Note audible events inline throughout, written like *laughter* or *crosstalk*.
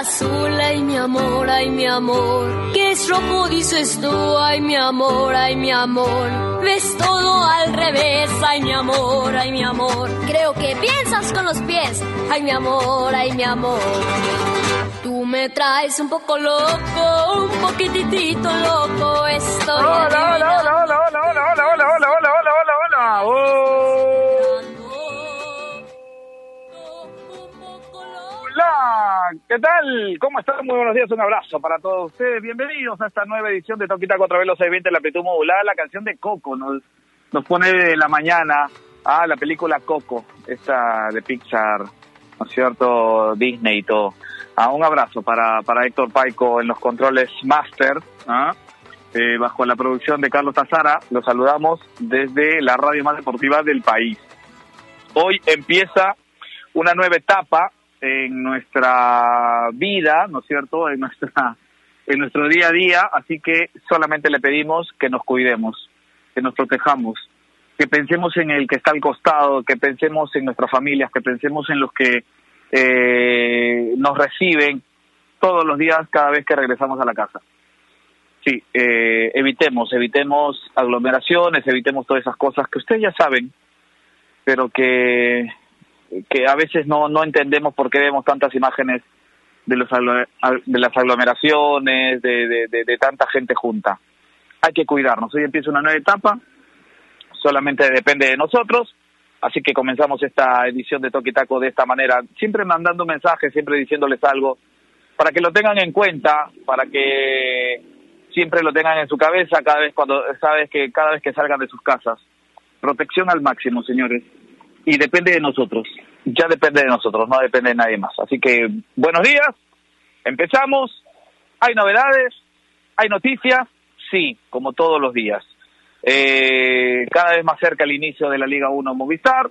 azul, ay mi amor, ay mi amor. ¿Qué es rojo, dices tú, ay mi amor, ay mi amor. Ves todo al revés, ay mi amor, ay mi amor. Creo que piensas con los pies, ay mi amor, ay mi amor. Tú me traes un poco loco, un poquitito loco, estoy. Hola, hola, hola, hola, hola, ¿qué tal? ¿Cómo están? Muy buenos días, un abrazo para todos ustedes. Bienvenidos a esta nueva edición de Toquita 4 Velos 620, la amplitud modulada, la canción de Coco. Nos, nos pone de la mañana a la película Coco, esta de Pixar, ¿no es cierto? Disney y todo. Ah, un abrazo para, para Héctor Paico en los controles Master, ¿ah? eh, bajo la producción de Carlos Tazara. Los saludamos desde la radio más deportiva del país. Hoy empieza una nueva etapa en nuestra vida, ¿no es cierto? En nuestra en nuestro día a día, así que solamente le pedimos que nos cuidemos, que nos protejamos, que pensemos en el que está al costado, que pensemos en nuestras familias, que pensemos en los que eh, nos reciben todos los días cada vez que regresamos a la casa. Sí, eh, evitemos, evitemos aglomeraciones, evitemos todas esas cosas que ustedes ya saben, pero que, que a veces no, no entendemos por qué vemos tantas imágenes de, los, de las aglomeraciones, de, de, de, tanta gente junta. Hay que cuidarnos. Hoy empieza una nueva etapa, solamente depende de nosotros Así que comenzamos esta edición de Toque Taco de esta manera, siempre mandando mensajes, siempre diciéndoles algo, para que lo tengan en cuenta, para que siempre lo tengan en su cabeza cada vez cuando sabes que cada vez que salgan de sus casas. Protección al máximo, señores. Y depende de nosotros. Ya depende de nosotros, no depende de nadie más. Así que buenos días. Empezamos. Hay novedades, hay noticias, sí, como todos los días. Eh, cada vez más cerca el inicio de la Liga 1 Movistar.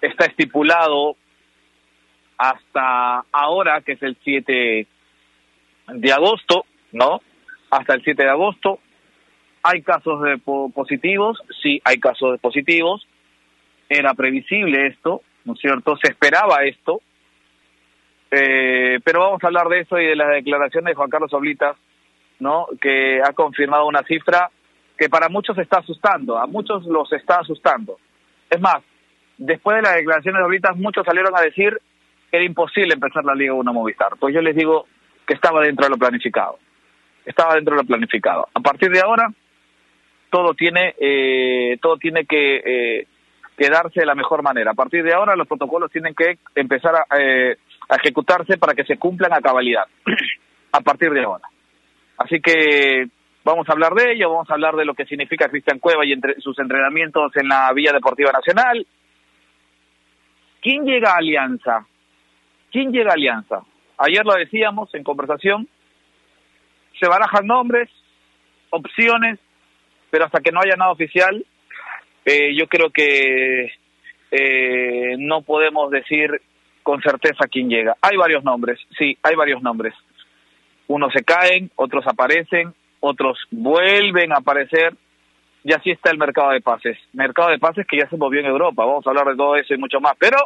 Está estipulado hasta ahora, que es el 7 de agosto, ¿no? Hasta el 7 de agosto. ¿Hay casos de po positivos? Sí, hay casos de positivos. Era previsible esto, ¿no es cierto? Se esperaba esto. Eh, pero vamos a hablar de eso y de las declaraciones de Juan Carlos Oblitas, ¿no? Que ha confirmado una cifra que para muchos está asustando, a muchos los está asustando. Es más, después de las declaraciones de ahorita, muchos salieron a decir que era imposible empezar la Liga 1 Movistar. Pues yo les digo que estaba dentro de lo planificado. Estaba dentro de lo planificado. A partir de ahora, todo tiene, eh, todo tiene que, eh, quedarse de la mejor manera. A partir de ahora, los protocolos tienen que empezar a, eh, ejecutarse para que se cumplan a cabalidad. *clears throat* a partir de ahora. Así que Vamos a hablar de ello, vamos a hablar de lo que significa Cristian Cueva y entre sus entrenamientos en la Villa Deportiva Nacional. ¿Quién llega a Alianza? ¿Quién llega a Alianza? Ayer lo decíamos en conversación, se barajan nombres, opciones, pero hasta que no haya nada oficial, eh, yo creo que eh, no podemos decir con certeza quién llega. Hay varios nombres, sí, hay varios nombres. Unos se caen, otros aparecen, otros vuelven a aparecer y así está el mercado de pases. Mercado de pases que ya se movió en Europa, vamos a hablar de todo eso y mucho más. Pero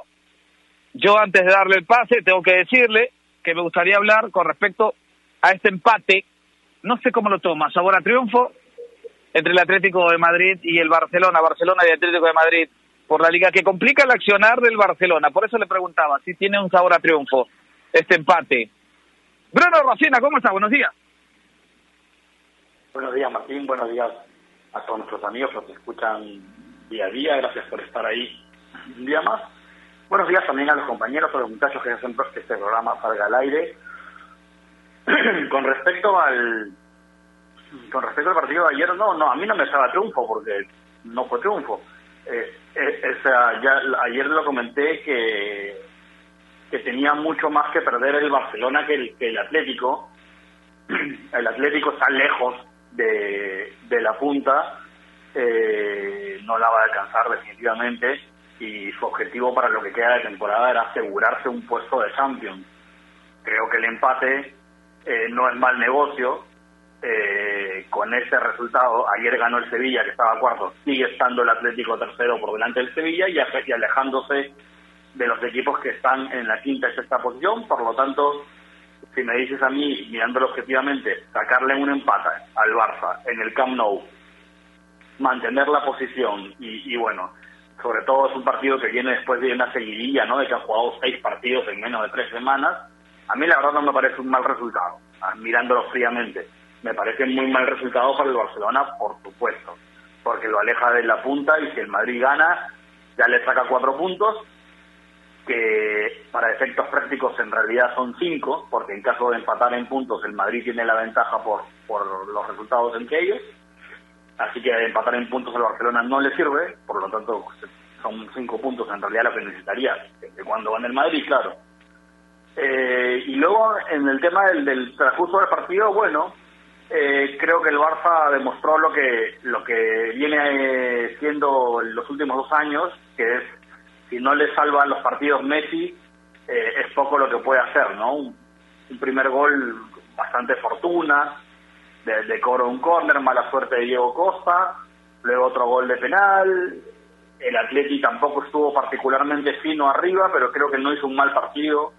yo antes de darle el pase tengo que decirle que me gustaría hablar con respecto a este empate, no sé cómo lo toma, sabor a triunfo entre el Atlético de Madrid y el Barcelona, Barcelona y Atlético de Madrid, por la liga que complica el accionar del Barcelona. Por eso le preguntaba si tiene un sabor a triunfo este empate. Bruno Rocina, ¿cómo está? Buenos días. Buenos días, Martín. Buenos días a todos nuestros amigos, los que escuchan día a día. Gracias por estar ahí un día más. Buenos días también a los compañeros, a los muchachos que hacen que este programa salga al aire. *clears throat* con respecto al con respecto al partido de ayer, no, no, a mí no me estaba triunfo porque no fue triunfo. Eh, eh, ya ayer lo comenté que que tenía mucho más que perder el Barcelona que el, que el Atlético. *clears throat* El Atlético está lejos de, de la punta eh, no la va a alcanzar definitivamente y su objetivo para lo que queda de temporada era asegurarse un puesto de Champions. Creo que el empate eh, no es mal negocio. Eh, con ese resultado, ayer ganó el Sevilla, que estaba cuarto, sigue estando el Atlético tercero por delante del Sevilla y, y alejándose de los equipos que están en la quinta y sexta posición. Por lo tanto, si me dices a mí, mirándolo objetivamente, sacarle un empate al Barça en el Camp Nou, mantener la posición y, bueno, sobre todo es un partido que viene después de una seguidilla, ¿no? De que han jugado seis partidos en menos de tres semanas. A mí la verdad no me parece un mal resultado, ah, mirándolo fríamente. Me parece muy mal resultado para el Barcelona, por supuesto, porque lo aleja de la punta y si el Madrid gana, ya le saca cuatro puntos que para efectos prácticos en realidad son cinco, porque en caso de empatar en puntos el Madrid tiene la ventaja por, por los resultados entre ellos, así que empatar en puntos al Barcelona no le sirve, por lo tanto son cinco puntos en realidad lo que necesitaría, de cuando van el Madrid, claro. Eh, y luego en el tema del, del transcurso del partido, bueno, eh, creo que el Barça demostró lo que lo que viene siendo en los últimos dos años, que es si no le salva los partidos Messi, eh, es poco lo que puede hacer, ¿no? Un, primer gol bastante fortuna, de, de cobro un córner, mala suerte de Diego Costa, luego otro gol de penal, el Atleti tampoco estuvo particularmente fino arriba, pero creo que no hizo un mal partido,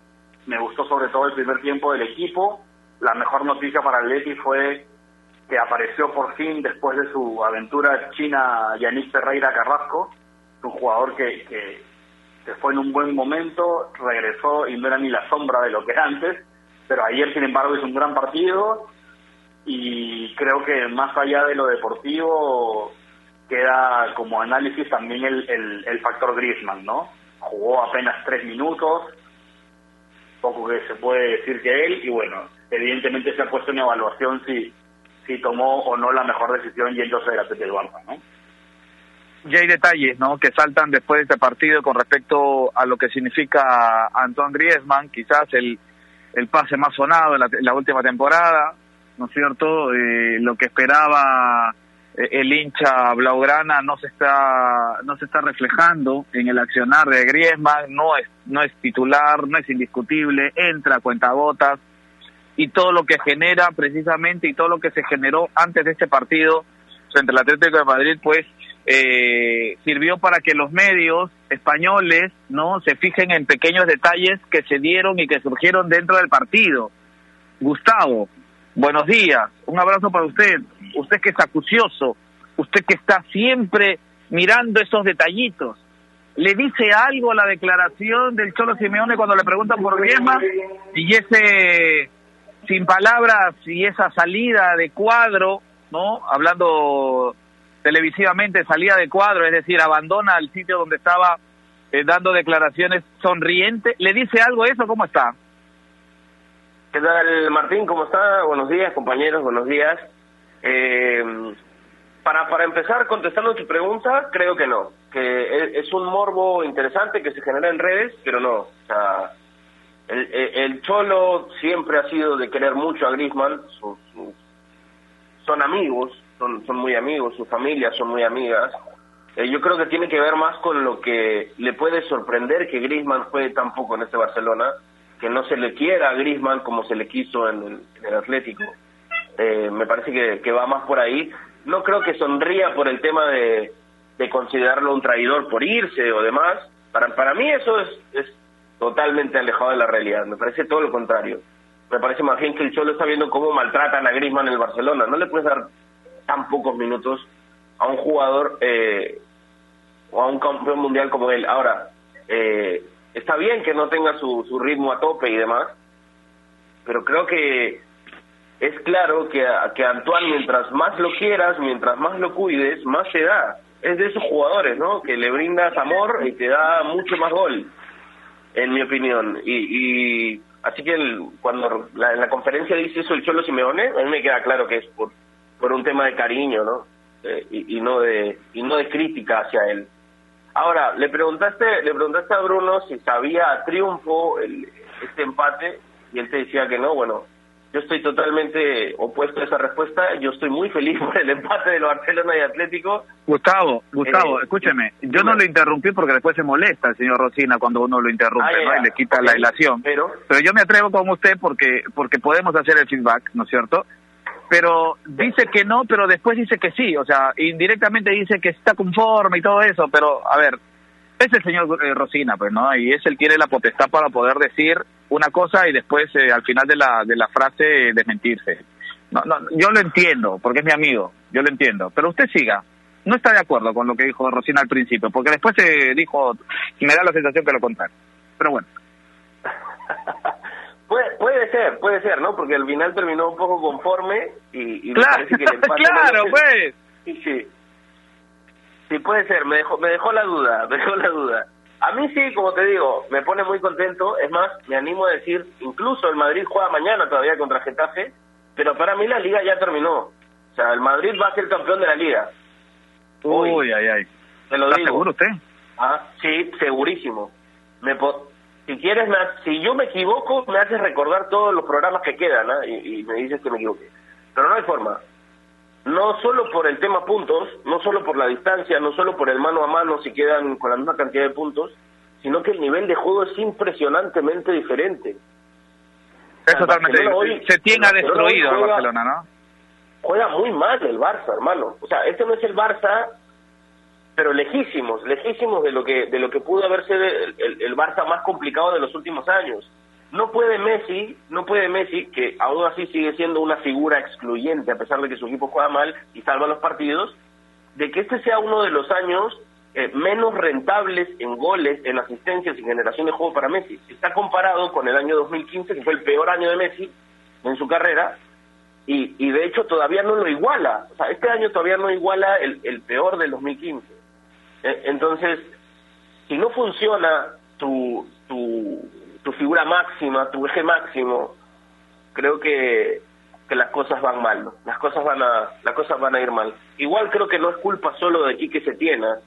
me gustó sobre todo el primer tiempo del equipo, la mejor noticia para el Atleti fue que apareció por fin después de su aventura china Yanis Ferreira Carrasco, un jugador que, que, fue en un buen momento, regresó y no era ni la sombra de lo que era antes, pero ayer sin embargo hizo un gran partido y creo que más allá de lo deportivo queda como análisis también el, el, factor Griezmann, ¿no? Jugó apenas tres minutos, poco que se puede decir que él, y bueno, evidentemente se ha puesto en evaluación si, si tomó o no la mejor decisión yéndose de la del Barça, ¿no? y hay detalles ¿no? que saltan después de este partido con respecto a lo que significa Antoine Griezmann, quizás el, el pase más sonado en la, última temporada, ¿no es cierto? Eh, lo que esperaba eh, el hincha blaugrana no se está no se está reflejando en el accionar de Griezmann, no es no es titular, no es indiscutible, entra a cuentagotas y todo lo que genera precisamente y todo lo que se generó antes de este partido frente al Atlético de Madrid, pues eh, sirvió para que los medios españoles no se fijen en pequeños detalles que se dieron y que surgieron dentro del partido. Gustavo, buenos días, un abrazo para usted, usted que es acucioso, usted que está siempre mirando esos detallitos. ¿Le dice algo la declaración del Cholo Simeone cuando le preguntan por Griezmann y ese sin palabras y esa salida de cuadro, ¿no? Hablando televisivamente salía de cuadro, es decir, abandona el sitio donde estaba eh, dando declaraciones sonriente. ¿Le dice algo eso? ¿Cómo está? ¿Qué tal, Martín? ¿Cómo está? Buenos días, compañeros, buenos días. Eh, para, para empezar contestando tu pregunta, creo que no, que es un morbo interesante que se genera en redes, pero no. O sea, el, el Cholo siempre ha sido de querer mucho a Griezmann, son amigos, son, son muy amigos, sus familias son muy amigas. Eh, yo creo que tiene que ver más con lo que le puede sorprender que Griezmann juegue tan poco en este Barcelona, que no se le quiera a Griezmann como se le quiso en el, Atlético. Eh, me parece que, va más por ahí. No creo que sonría por el tema de, de considerarlo un traidor por irse o demás. Para, para mí eso es, es totalmente alejado de la realidad. Me parece todo lo contrario. Me parece más bien que el Cholo está viendo cómo maltratan a Griezmann en el Barcelona. No le puedes dar tan pocos minutos a un jugador eh, o a un campeón mundial como él. Ahora, eh, está bien que no tenga su, su ritmo a tope y demás, pero creo que es claro que, que Antoine, mientras más lo quieras, mientras más lo cuides, más se da. Es de esos jugadores, ¿no? Que le brindas amor y te da mucho más gol, en mi opinión. Y, y así que cuando la, en la conferencia dice eso el Cholo Simeone, a mí me queda claro que es por, por un tema de cariño, ¿no? Eh, y, no de y no de crítica hacia él. Ahora, le preguntaste le preguntaste a Bruno si sabía triunfo el, este empate y él te decía que no. Bueno, yo estoy totalmente opuesto a esa respuesta. Yo estoy muy feliz *laughs* por el empate del Barcelona y Atlético. Gustavo, Gustavo, eh, escúcheme. Yo no lo interrumpí porque después se molesta el señor Rosina cuando uno lo interrumpe ah, y le quita la ilación. Pero, pero yo me atrevo con usted porque porque podemos hacer el feedback, ¿no es cierto? pero dice que no, pero después dice que sí, o sea, indirectamente dice que está conforme y todo eso, pero a ver, es el señor eh, Rosina, pues, ¿no? Y es el tiene la potestad para poder decir una cosa y después eh, al final de la, de la frase eh, desmentirse. No, no, yo lo entiendo, porque es mi amigo, yo lo entiendo, pero usted siga. No está de acuerdo con lo que dijo Rosina al principio, porque después se dijo, me da la sensación que lo contrario. Pero bueno. *laughs* puede, puede ser, puede ser, ¿no? Porque al final terminó un poco conforme y, claro, que el *laughs* claro, pues. Sí, sí. Sí, puede ser, me dejó, me dejó la duda, *laughs* me dejó la duda. A mí sí, como te digo, me pone muy contento. Es más, me animo a decir, incluso el Madrid juega mañana todavía contra Getafe, pero para mí la liga ya terminó. O sea, el Madrid va a ser campeón de la liga. Uy, ay, ay. Te lo ¿Está digo. seguro usted? Ah, sí, segurísimo. Me si quieres, me si yo me equivoco, me haces recordar todos los programas que quedan ¿ah? y, y me dices que me equivoqué. Pero no hay forma no solo por el tema puntos, no solo por la distancia, no solo por el mano a mano si quedan con la misma cantidad de puntos, sino que el nivel de juego es impresionantemente diferente. Es totalmente hoy, Se tiene a destruido el Barcelona, ¿no? Juega muy mal el Barça, hermano. O sea, este no es el Barça, pero lejísimos, lejísimos de lo que de lo que pudo haber sido el, el Barça más complicado de los últimos años. No puede Messi, no puede Messi, que aún así sigue siendo una figura excluyente a pesar de que su equipo juega mal y salva los partidos, de que este sea uno de los años eh, menos rentables en goles, en asistencias y generación de juego para Messi. Está comparado con el año 2015, que fue el peor año de Messi en su carrera, y, y de hecho todavía no lo iguala. O sea, este año todavía no iguala el, el peor del 2015. Eh, entonces, si no funciona tu, tu tu figura máxima, tu eje máximo, creo que, que las cosas van mal, ¿no? las cosas van a las cosas van a ir mal. Igual creo que no es culpa solo de Quique Setiena.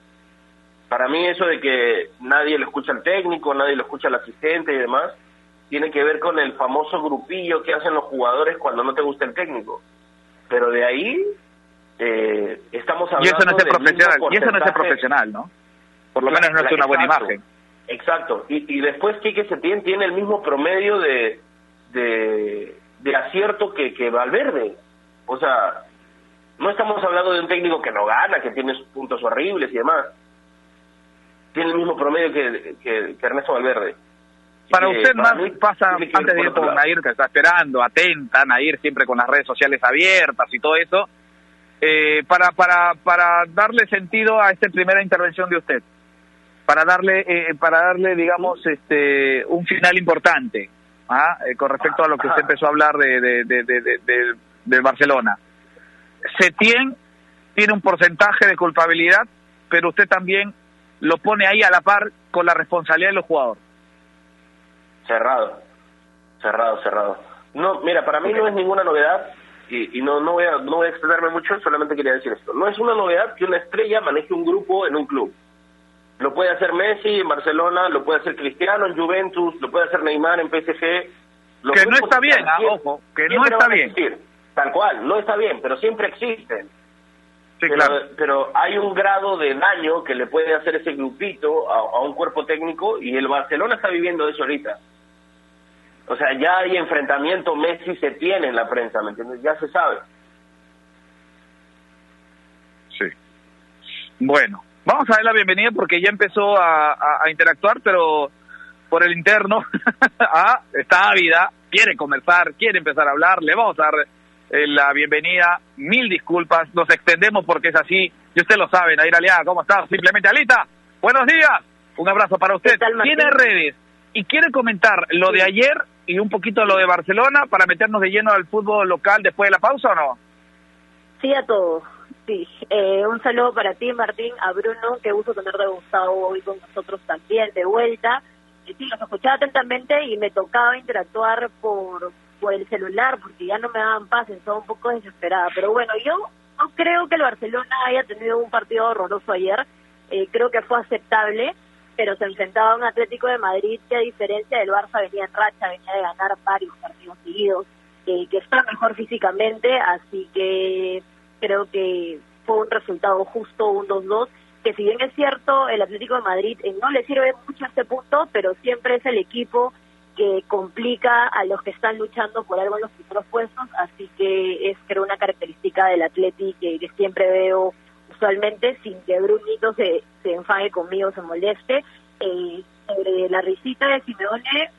Para mí eso de que nadie lo escucha al técnico, nadie lo escucha al asistente y demás, tiene que ver con el famoso grupillo que hacen los jugadores cuando no te gusta el técnico. Pero de ahí eh, estamos hablando y eso no es profesional, y eso no es profesional, ¿no? Por lo menos no es una buena imagen. Exacto. Y, y después Quique Setién tiene el mismo promedio de, de, acierto que, que Valverde. O sea, no estamos hablando de un técnico que no gana, que tiene puntos horribles y demás. Tiene el mismo promedio que, que, Ernesto Valverde. Para usted más pasa, antes de ir con Nair, que está esperando, atenta, Nair siempre con las redes sociales abiertas y todo eso, eh, para, para, para darle sentido a esta primera intervención de usted para darle eh, para darle digamos este un final importante ¿ah? eh, con respecto a lo que usted empezó a hablar de de, de, de, Barcelona. Setien tiene un porcentaje de culpabilidad pero usted también lo pone ahí a la par con la responsabilidad de los jugadores. Cerrado cerrado cerrado. No mira para mí no es ninguna novedad y, y, no no voy a no voy a extenderme mucho solamente quería decir esto. No es una novedad que una estrella maneje un grupo en un club lo puede hacer Messi en Barcelona, lo puede hacer Cristiano en Juventus, lo puede hacer Neymar en PSG. Lo que no está bien, ah, ojo, que no está bien. tal cual, no está bien, pero siempre existen. Sí, pero, claro. pero hay un grado de daño que le puede hacer ese grupito a, un cuerpo técnico y el Barcelona está viviendo eso ahorita. O sea, ya hay enfrentamiento, Messi se tiene en la prensa, ¿me entiendes? Ya se sabe. Sí. Bueno, Vamos a dar la bienvenida porque ya empezó a, interactuar, pero por el interno *laughs* ah, está ávida, quiere conversar, quiere empezar a hablar. Le vamos a dar eh, la bienvenida. Mil disculpas, nos extendemos porque es así. Y usted lo sabe, Nair Aliaga, ¿cómo está? Simplemente, Alita, buenos días. Un abrazo para usted. Tiene redes y quiere comentar lo de ayer y un poquito lo de Barcelona para meternos de lleno al fútbol local después de la pausa o no? Sí, a todos. Sí, eh, un saludo para ti, Martín, a Bruno, qué gusto tenerte Gustavo hoy con nosotros también, de vuelta. sí, los escuchaba atentamente y me tocaba interactuar por, por el celular porque ya no me daban paz, estaba un poco desesperada. Pero bueno, yo no creo que el Barcelona haya tenido un partido horroroso ayer, eh, creo que fue aceptable, pero se enfrentaba a un Atlético de Madrid que a diferencia del Barça venía en racha, venía de ganar varios partidos seguidos, eh, que está mejor físicamente, así que creo que fue un resultado justo, un 2-2, que si bien es cierto, el Atlético de Madrid eh, no le sirve mucho a este punto, pero siempre es el equipo que complica a los que están luchando por algo en los primeros puestos, así que es creo una característica del Atlético que, siempre veo usualmente, sin que Brunito se, se enfade conmigo, se moleste. Eh, sobre la risita de Simeone,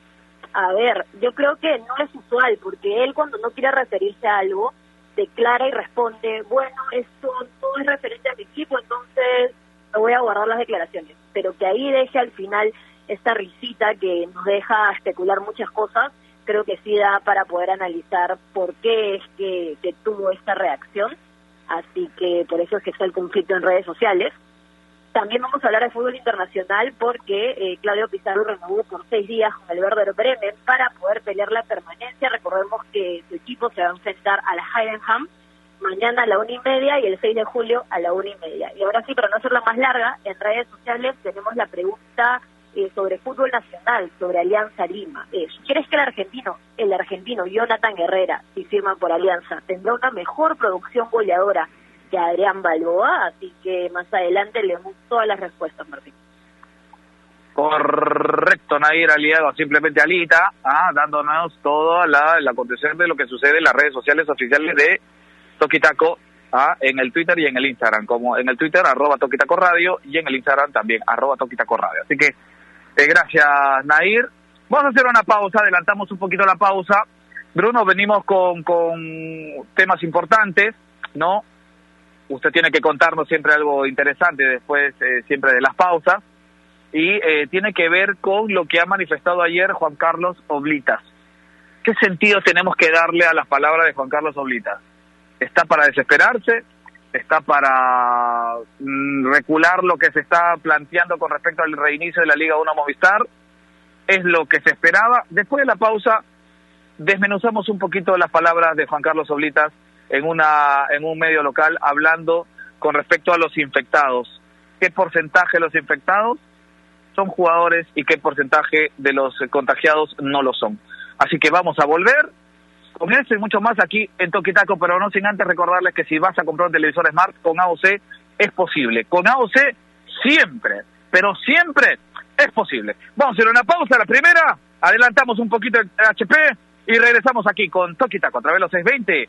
A ver, yo creo que no es usual, porque él cuando no quiere referirse a algo, declara y responde, bueno, esto no es referente a mi equipo, entonces me voy a guardar las declaraciones. Pero que ahí deje al final esta risita que nos deja especular muchas cosas, creo que sí da para poder analizar por qué es que, que tuvo esta reacción. Así que por eso es que está el conflicto en redes sociales. También vamos a hablar de fútbol internacional porque eh, Claudio Pizarro renovó por seis días con el Werder Bremen para poder pelear la permanencia. Recordemos que su equipo se va a enfrentar a la Heidenham mañana a la una y media y el 6 de julio a la una y media. Y ahora sí, para no hacerla más larga, en redes sociales tenemos la pregunta eh, sobre fútbol nacional, sobre Alianza Lima. Eh, ¿Crees que el argentino, el argentino Jonathan Herrera, si firma por Alianza, tendrá una mejor producción goleadora que Adrián Balboa? Así que más adelante le damos todas las respuestas, Martín. Correcto, Nair aliado simplemente Alita, ah, dándonos todo la, el acontecer de lo que sucede en las redes sociales oficiales de Toquitaco ah, en el Twitter y en el Instagram, como en el Twitter arroba Toquitaco Radio y en el Instagram también arroba Toquitaco Radio. Así que eh, gracias Nair. Vamos a hacer una pausa, adelantamos un poquito la pausa. Bruno, venimos con, con temas importantes, ¿no? Usted tiene que contarnos siempre algo interesante después, eh, siempre de las pausas y eh, tiene que ver con lo que ha manifestado ayer Juan Carlos Oblitas. ¿Qué sentido tenemos que darle a las palabras de Juan Carlos Oblitas? ¿Está para desesperarse? ¿Está para mm, recular lo que se está planteando con respecto al reinicio de la Liga 1 Movistar? ¿Es lo que se esperaba? Después de la pausa, desmenuzamos un poquito las palabras de Juan Carlos Oblitas en, una, en un medio local hablando con respecto a los infectados. ¿Qué porcentaje de los infectados son jugadores y qué porcentaje de los contagiados no lo son. Así que vamos a volver con eso y mucho más aquí en Toquitaco, pero no sin antes recordarles que si vas a comprar un televisor Smart con AOC es posible. Con AOC siempre, pero siempre es posible. Vamos a hacer una pausa, la primera, adelantamos un poquito el HP y regresamos aquí con Toquitaco a través de los 620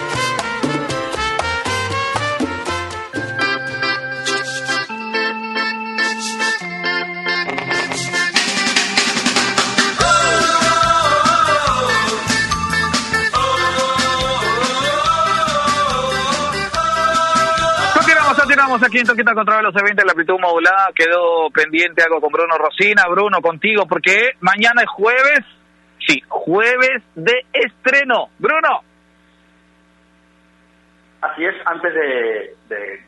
Aquí en Toquita contra los eventos de la amplitud modulada. Quedó pendiente algo con Bruno Rosina. Bruno, contigo, porque mañana es jueves. Sí, jueves de estreno. Bruno. Así es, antes de,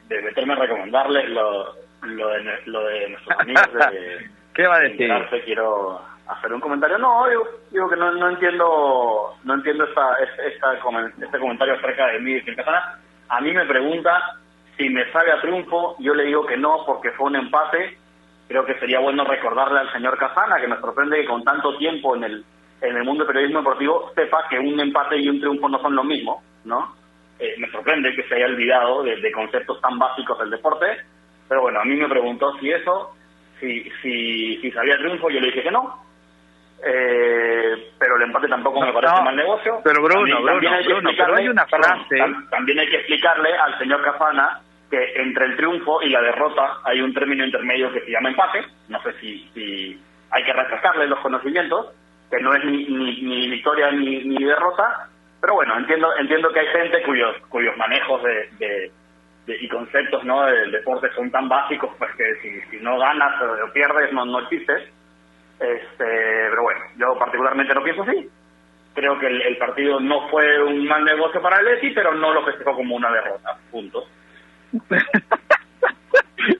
de, meterme a recomendarles lo, lo, de, lo de nuestros amigos de... *laughs* ¿Qué va a decir? quiero hacer un comentario. No, digo, digo que no, no entiendo no entiendo esta, esta, este comentario acerca de mí y A mí me pregunta si me sabe a triunfo, yo le digo que no porque fue un empate. Creo que sería bueno recordarle al señor Casana, que me sorprende que con tanto tiempo en el, en el mundo del periodismo deportivo sepa que un empate y un triunfo no son lo mismo, ¿no? Eh, me sorprende que se haya olvidado de, conceptos tan básicos del deporte, pero bueno, a mí me preguntó si eso, si, si, si sabía triunfo, yo le dije que no, eh, pero el empate tampoco me parece mal negocio. Pero Bruno, también, hay pero hay una frase. también hay que explicarle al señor Cafana que entre el triunfo y la derrota hay un término intermedio que se llama empate. No sé si, si hay que refrescarle los conocimientos, que no es ni, ni, victoria ni, ni derrota. Pero bueno, entiendo entiendo que hay gente cuyos cuyos manejos de, y conceptos no del deporte son tan básicos pues que si, no ganas o pierdes no, no existes. Este, pero bueno, yo particularmente no pienso así. Creo que el, el partido no fue un mal negocio para el Leti, pero no lo festejó como una derrota. Punto. *laughs*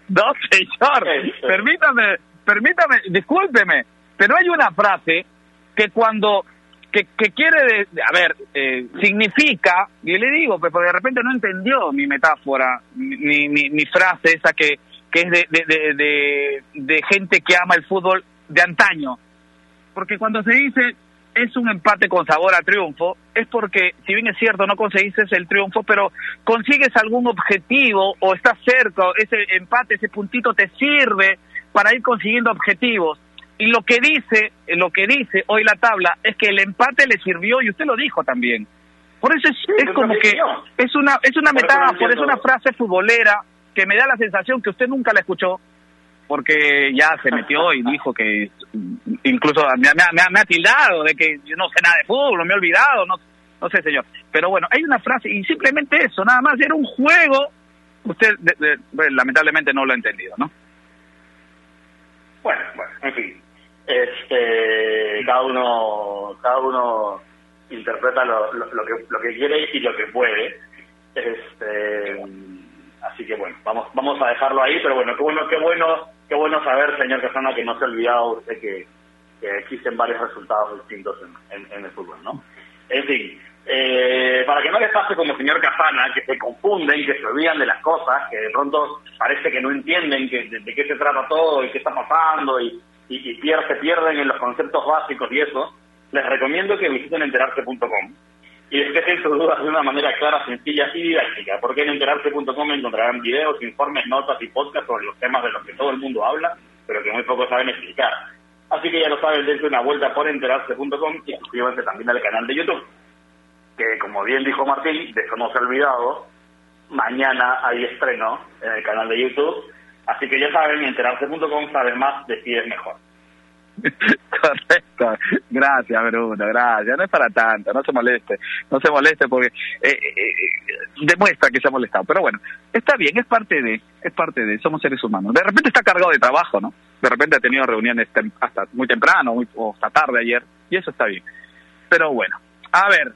No, señor. Permítame, permítame, discúlpeme, pero hay una frase que cuando que, que quiere, de- a ver, eh, significa, y le digo, pues porque de repente no entendió mi metáfora, mi, mi, mi frase esa que, que es de, de, de, de, de gente que ama el fútbol de antaño. Porque cuando se dice es un empate con sabor a triunfo, es porque, si bien es cierto, no conseguiste el triunfo, pero consigues algún objetivo o estás cerca, ese empate, ese puntito te sirve para ir consiguiendo objetivos. Y lo que dice, lo que dice hoy la tabla es que el empate le sirvió y usted lo dijo también. Por eso es, es como que es una es una metáfora, es una frase futbolera que me da la sensación que usted nunca la escuchó porque ya se metió y dijo que incluso me, ha tildado de que yo no sé nada de fútbol, me he olvidado, no, no sé, señor. Pero bueno, hay una frase y simplemente eso, nada más, era un juego. Usted de- bueno, lamentablemente no lo ha entendido, ¿no? Bueno, bueno, en fin. Este, cada uno, cada uno interpreta lo, lo, lo que lo que quiere y lo que puede. Este, así que bueno, vamos vamos a dejarlo ahí, pero bueno, qué bueno, qué bueno, qué bueno saber, señor Casana, que no se ha olvidado usted que, existen varios resultados distintos en, en- el fútbol, ¿no? En fin, eh, para que no les pase como señor Casana, que se confunden, que se olvidan de las cosas, que de pronto parece que no entienden que, de, qué se trata todo y qué está pasando y, y, y pier- se pierden en los conceptos básicos y eso, les recomiendo que visiten enterarse.com y despejen sus dudas de una manera clara, sencilla y didáctica, porque en enterarse.com encontrarán videos, informes, notas y podcasts sobre los temas de los que todo el mundo habla, pero que muy pocos saben explicar. Así que ya lo saben, dense una vuelta por enterarse.com y suscríbanse también al canal de YouTube, que como bien dijo Martín, de eso no se ha olvidado, mañana hay estreno en el canal de YouTube, así que ya saben, enterarse.com sabes más, decides mejor. *laughs* Correcto. Gracias, Bruno, gracias. No es para tanto, no se moleste, no se moleste porque eh, eh, demuestra que se ha molestado. Pero bueno, está bien, es parte de, es parte de, somos seres humanos. De repente está cargado de trabajo, ¿no? De repente ha tenido reuniones hasta muy temprano muy- o hasta tarde ayer, y eso está bien. Pero bueno, a ver,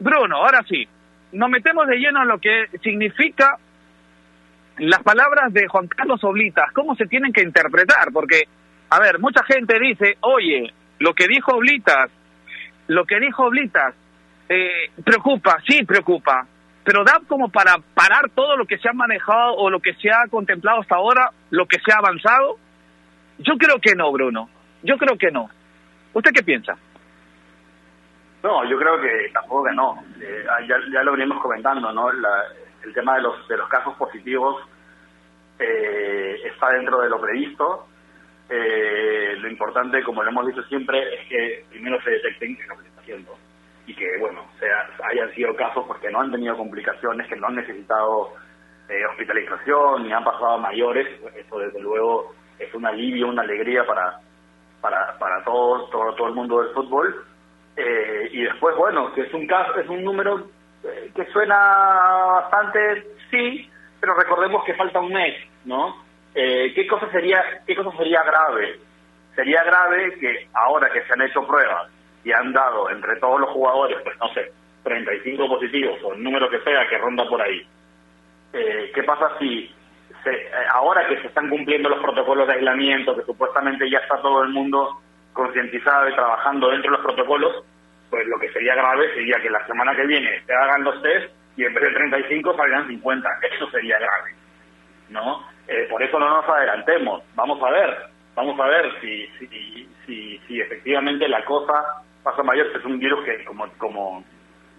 Bruno, ahora sí, nos metemos de lleno en lo que significa las palabras de Juan Carlos Oblitas, cómo se tienen que interpretar, porque, a ver, mucha gente dice, oye, lo que dijo Oblitas, lo que dijo Oblitas, eh, preocupa, sí preocupa, pero da como para parar todo lo que se ha manejado o lo que se ha contemplado hasta ahora, lo que se ha avanzado. Yo creo que no, Bruno, yo creo que no. ¿Usted qué piensa? No, yo creo que tampoco que no. Eh, ah, ya, ya lo venimos comentando, ¿no? La- el tema de los de los casos positivos eh, está dentro de lo previsto. Eh, lo importante, como lo hemos dicho siempre, es que primero se detecten qué es lo que se está haciendo y que, bueno, sea, hayan sido casos porque no han tenido complicaciones, que no han necesitado eh, hospitalización ni han pasado a mayores. Eso, desde luego, es un alivio, una alegría para para para todo todo, todo el mundo del fútbol. Eh, y después, bueno, que es un caso, es un número eh, que suena bastante, sí, pero recordemos que falta un mes, ¿no? Eh, ¿Qué cosa sería, qué cosa sería grave? Sería grave que ahora que se han hecho pruebas y han dado entre todos los jugadores, pues no sé, 35 positivos o el número que sea que ronda por ahí. Eh, ¿Qué pasa si se- eh, ahora que se están cumpliendo los protocolos de aislamiento, que supuestamente ya está todo el mundo concientizado y trabajando dentro de los protocolos, pues lo que sería grave sería que la semana que viene se hagan los test y en vez de 35 salgan 50. Eso sería grave, ¿no? Eh, por eso no nos adelantemos. Vamos a ver, vamos a ver si, si, si, si efectivamente la cosa pasa mayor. Es un virus que, como, como,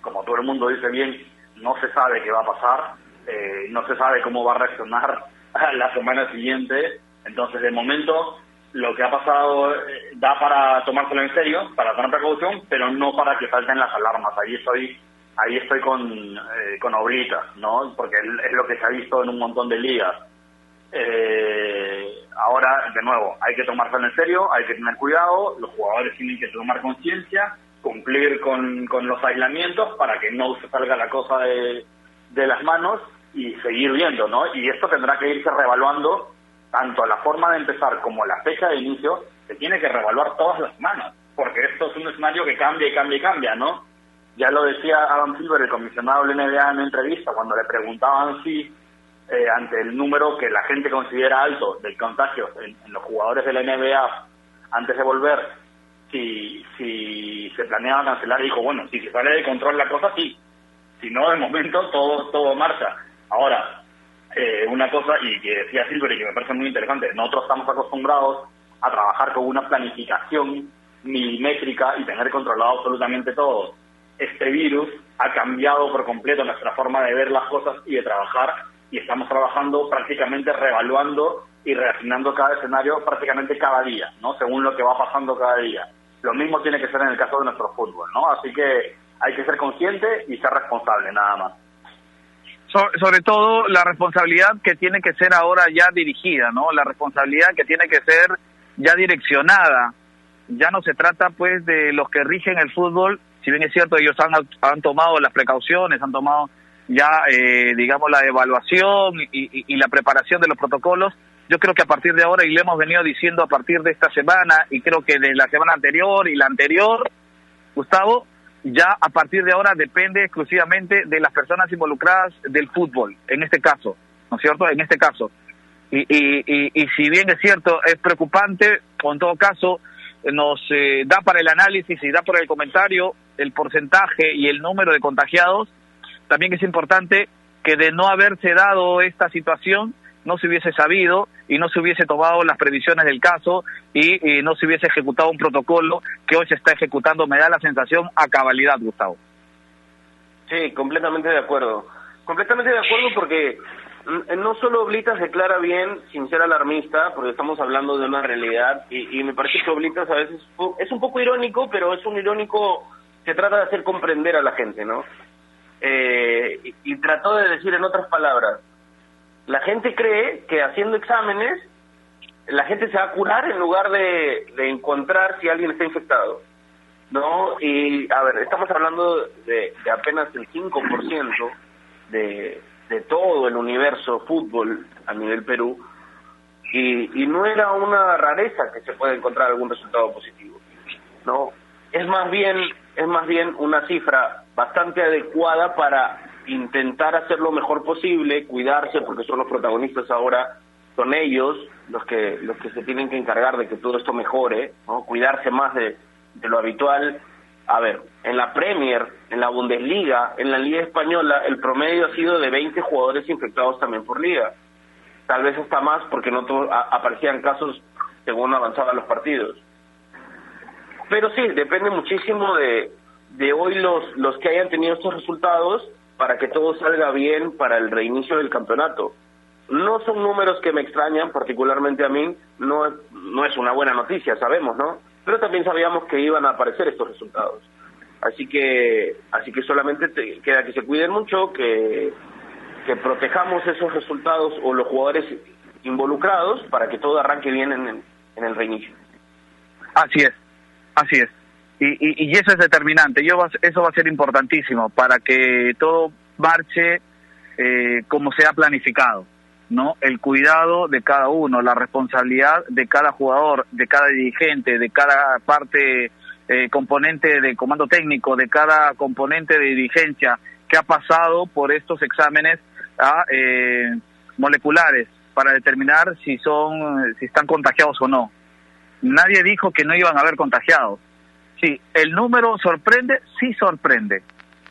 como todo el mundo dice bien, no se sabe qué va a pasar, eh, no se sabe cómo va a reaccionar *laughs* la semana siguiente. Entonces, de momento, lo que ha pasado eh, da para tomárselo en serio, para tener precaución, pero no para que salten las alarmas. Ahí estoy ahí estoy con, eh, con Oblitas, ¿no? Porque es lo que se ha visto en un montón de ligas. Eh, ahora, de nuevo, hay que tomárselo en serio, hay que tener cuidado, los jugadores tienen que tomar conciencia, cumplir con, con los aislamientos para que no se salga la cosa de, de las manos y seguir viendo, ¿no? Y esto tendrá que irse revaluando tanto la forma de empezar como la fecha de inicio, se tiene que revaluar todas las semanas, porque esto es un escenario que cambia y cambia y cambia, ¿no? Ya lo decía Adam Silver, el comisionado del NBA en una entrevista, cuando le preguntaban si eh, ante el número que la gente considera alto del contagio en, en los jugadores de la NBA antes de volver, si, si se planeaba cancelar, dijo, bueno, si se sale de control la cosa, sí. Si no, de momento todo, todo marcha. Ahora, eh, una cosa, y que decía Silver y que me parece muy interesante, nosotros estamos acostumbrados a trabajar con una planificación milimétrica y tener controlado absolutamente todo. Este virus ha cambiado por completo nuestra forma de ver las cosas y de trabajar y estamos trabajando prácticamente revaluando y reasignando cada escenario prácticamente cada día, ¿no? Según lo que va pasando cada día. Lo mismo tiene que ser en el caso de nuestro fútbol, ¿no? Así que hay que ser consciente y ser responsable, nada más. sobre todo la responsabilidad que tiene que ser ahora ya dirigida, ¿no? La responsabilidad que tiene que ser ya direccionada. Ya no se trata pues de los que rigen el fútbol, si bien es cierto ellos han, han tomado las precauciones, han tomado ya eh, digamos la evaluación y, y, la preparación de los protocolos, yo creo que a partir de ahora, y le hemos venido diciendo a partir de esta semana, y creo que de la semana anterior y la anterior, Gustavo, ya a partir de ahora depende exclusivamente de las personas involucradas del fútbol, en este caso, ¿no es cierto? En este caso. Y, y, y, y si bien es cierto, es preocupante, o en todo caso, nos eh, da para el análisis y da para el comentario el porcentaje y el número de contagiados, también es importante que de no haberse dado esta situación, no se hubiese sabido y no se hubiese tomado las previsiones del caso y, no se hubiese ejecutado un protocolo que hoy se está ejecutando, me da la sensación a cabalidad, Gustavo. Sí, completamente de acuerdo. Completamente de acuerdo porque no solo Oblitas declara bien sin ser alarmista, porque estamos hablando de una realidad y, me parece que Oblitas a veces es un poco irónico, pero es un irónico que trata de hacer comprender a la gente, ¿no? Eh, y, y trató de decir en otras palabras, la gente cree que haciendo exámenes la gente se va a curar en lugar de, de encontrar si alguien está infectado. ¿No? Y, a ver, estamos hablando de, apenas el 5% de, de todo el universo fútbol a nivel Perú. Y, y no era una rareza que se pueda encontrar algún resultado positivo. ¿No? Es más bien, es más bien una cifra bastante adecuada para intentar hacer lo mejor posible, cuidarse, porque son los protagonistas ahora, son ellos los que los que se tienen que encargar de que todo esto mejore, cuidarse más de, de lo habitual. A ver, en la Premier, en la Bundesliga, en la Liga Española, el promedio ha sido de 20 jugadores infectados también por liga. Tal vez está más porque no aparecían casos según avanzaban los partidos. Pero sí, depende muchísimo de, de hoy los, los que hayan tenido estos resultados para que todo salga bien para el reinicio del campeonato. No son números que me extrañan, particularmente a mí, no es, no es una buena noticia, sabemos, ¿no? Pero también sabíamos que iban a aparecer estos resultados. Así que, así que solamente te queda que se cuiden mucho, que, que protejamos esos resultados o los jugadores involucrados para que todo arranque bien en en el reinicio. Así es, así es. Y, y, y, eso es determinante, yo, eso va a ser importantísimo para que todo marche eh, como se ha planificado, ¿no? El cuidado de cada uno, la responsabilidad de cada jugador, de cada dirigente, de cada parte eh, componente de comando técnico, de cada componente de dirigencia que ha pasado por estos exámenes a, eh, moleculares para determinar si son, si están contagiados o no. Nadie dijo que no iban a haber contagiados Sí, el número sorprende, sí sorprende,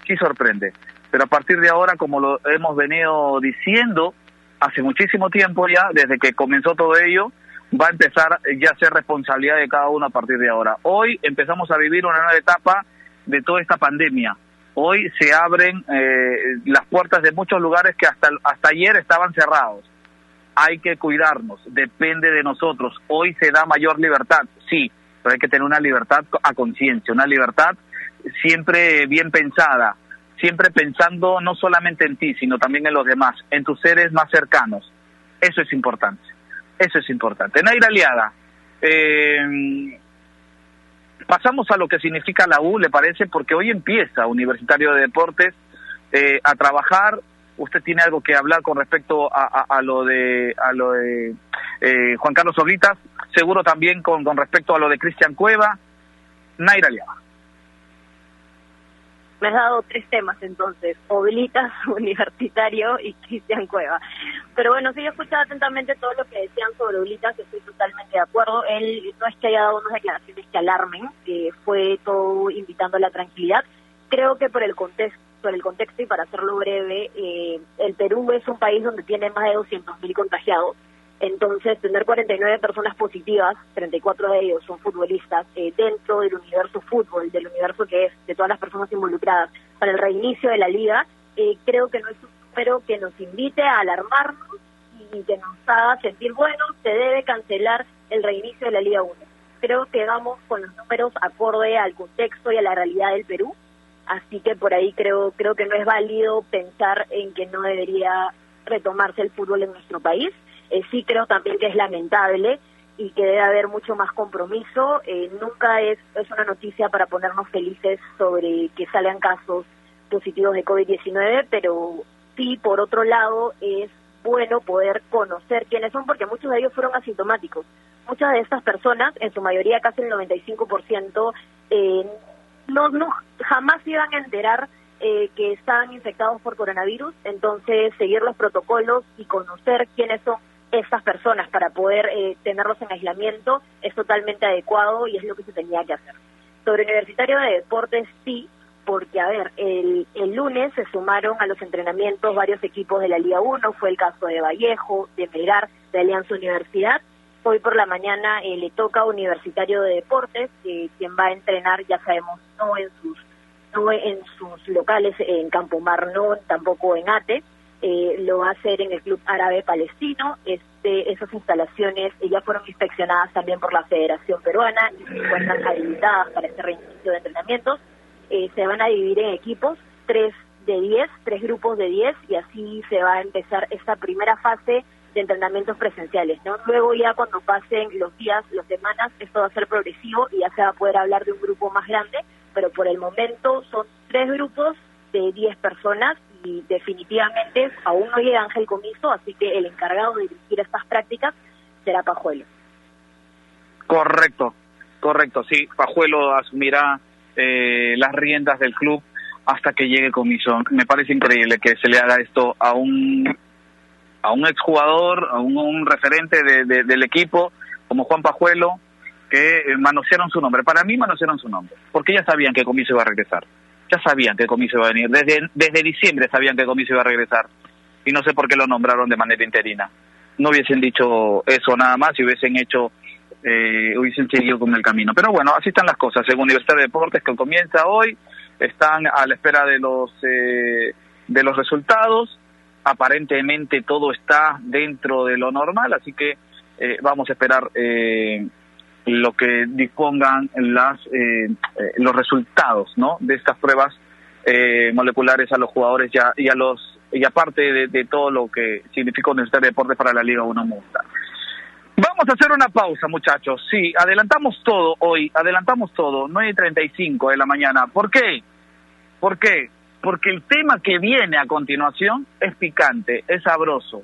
sí sorprende. Pero a partir de ahora, como lo hemos venido diciendo hace muchísimo tiempo ya, desde que comenzó todo ello, va a empezar ya a ser responsabilidad de cada uno a partir de ahora. Hoy empezamos a vivir una nueva etapa de toda esta pandemia. Hoy se abren eh, las puertas de muchos lugares que hasta, hasta ayer estaban cerrados. Hay que cuidarnos, depende de nosotros. Hoy se da mayor libertad, sí, pero hay que tener una libertad a conciencia, una libertad siempre bien pensada, siempre pensando no solamente en ti, sino también en los demás, en tus seres más cercanos. Eso es importante, eso es importante. Naira Aliaga, eh, pasamos a lo que significa la U, ¿le parece? Porque hoy empieza Universitario de Deportes eh, a trabajar usted tiene algo que hablar con respecto a, a, lo de a lo de eh, Juan Carlos Oblitas, seguro también con, con respecto a lo de Cristian Cueva, Naira Liaba. Me has dado tres temas entonces, Oblitas, *laughs* Universitario y Cristian Cueva. Pero bueno, sí, he escuchado atentamente todo lo que decían sobre Oblitas, estoy totalmente de acuerdo. Él no es que haya dado unas declaraciones que alarmen, que fue todo invitando a la tranquilidad. Creo que por el contexto por el contexto y para hacerlo breve, eh, el Perú es un país donde tiene más de 200.000 contagiados. Entonces, tener 49 personas positivas, 34 de ellos son futbolistas, eh, dentro del universo fútbol, del universo que es de todas las personas involucradas para el reinicio de la liga, eh, creo que no es un número que nos invite a alarmarnos y que nos haga sentir, bueno, se debe cancelar el reinicio de la Liga 1. Creo que vamos con los números acorde al contexto y a la realidad del Perú así que por ahí creo creo que no es válido pensar en que no debería retomarse el fútbol en nuestro país. Eh, sí creo también que es lamentable y que debe haber mucho más compromiso. Eh, nunca es, es una noticia para ponernos felices sobre que salgan casos positivos de COVID-19, pero sí, por otro lado, es bueno poder conocer quiénes son, porque muchos de ellos fueron asintomáticos. Muchas de estas personas, en su mayoría casi el 95%, eh, no, no jamás iban a enterar eh, que estaban infectados por coronavirus, entonces seguir los protocolos y conocer quiénes son estas personas para poder eh, tenerlos en aislamiento es totalmente adecuado y es lo que se tenía que hacer. Sobre Universitario de Deportes, sí, porque, a ver, el, el lunes se sumaron a los entrenamientos varios equipos de la Liga 1, fue el caso de Vallejo, de Melgar, de Alianza Universidad, Hoy por la mañana eh, le toca a Universitario de Deportes, quien va a entrenar, ya sabemos, no en sus no en sus locales en Campo Mar, no tampoco en ATE, eh, lo va a hacer en el Club Árabe Palestino. Este, esas instalaciones ya fueron inspeccionadas también por la Federación Peruana y se encuentran habilitadas para este reinicio de entrenamientos. se van a dividir en equipos, tres de diez, tres grupos de diez, y así se va a empezar esta primera fase de entrenamientos presenciales. Luego ya cuando pasen los días, las semanas, esto va a ser progresivo y ya se va a poder hablar de un grupo más grande, pero por el momento son tres grupos de 10 personas y definitivamente aún no llega Ángel Comiso, así que el encargado de dirigir estas prácticas será Pajuelo. Correcto, correcto, sí, Pajuelo asumirá eh, las riendas del club hasta que llegue Comiso. Me parece increíble que se le haga esto a un a un exjugador, a un, referente de, del equipo como Juan Pajuelo, que eh, manosearon su nombre. Para mí manosearon su nombre, porque ya sabían que Comiso iba a regresar. Ya sabían que Comiso iba a venir. Desde, desde diciembre sabían que Comiso iba a regresar. Y no sé por qué lo nombraron de manera interina. No hubiesen dicho eso nada más y hubiesen hecho, eh, hubiesen seguido con el camino. Pero bueno, así están las cosas. Según Universidad de Deportes, que comienza hoy, están a la espera de los, eh, de los resultados aparentemente todo está dentro de lo normal, así que eh, vamos a esperar eh, lo que dispongan las eh, los resultados ¿no? de estas pruebas moleculares a los jugadores ya, y a los y aparte de, todo lo que significa Universidad de Deportes para la Liga 1 Mundial. Vamos a hacer una pausa, muchachos. Sí, adelantamos todo hoy, adelantamos todo, 9.35 de la mañana. ¿Por qué? ¿Por qué? porque el tema que viene a continuación es picante, es sabroso.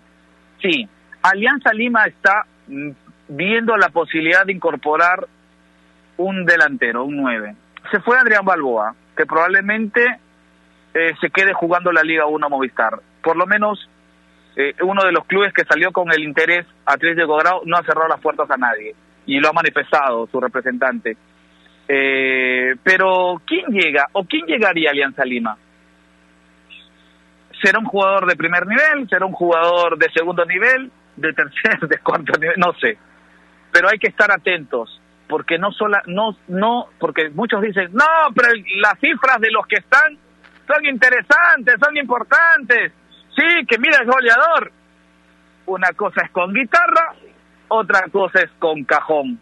Sí, Alianza Lima está mm, viendo la posibilidad de incorporar un delantero, un 9. Se fue Adrián Balboa, que probablemente eh, se quede jugando la Liga 1 Movistar. Por lo menos eh, uno de los clubes que salió con el interés a de Grado no ha cerrado las puertas a nadie y lo ha manifestado su representante. Eh, pero ¿quién llega o quién llegaría a Alianza Lima? será un jugador de primer nivel, será un jugador de segundo nivel, de tercer, *laughs* de cuarto nivel, no sé. Pero hay que estar atentos, porque no sola, no, no, porque muchos dicen, no, pero las cifras de los que están son interesantes, son importantes. Sí, que mira el goleador. Una cosa es con guitarra, otra cosa es con cajón,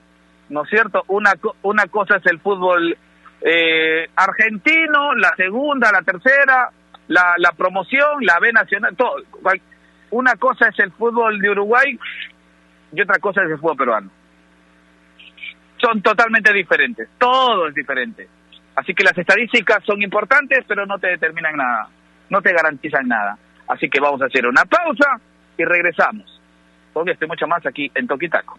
¿no es cierto? Una, una cosa es el fútbol eh, argentino, la segunda, la tercera, la, la promoción, la B Nacional, todo. Una cosa es el fútbol de Uruguay y otra cosa es el fútbol peruano. Son totalmente diferentes, todo es diferente. Así que las estadísticas son importantes, pero no te determinan nada, no te garantizan nada. Así que vamos a hacer una pausa y regresamos. Porque estoy mucho más aquí en Toquitaco.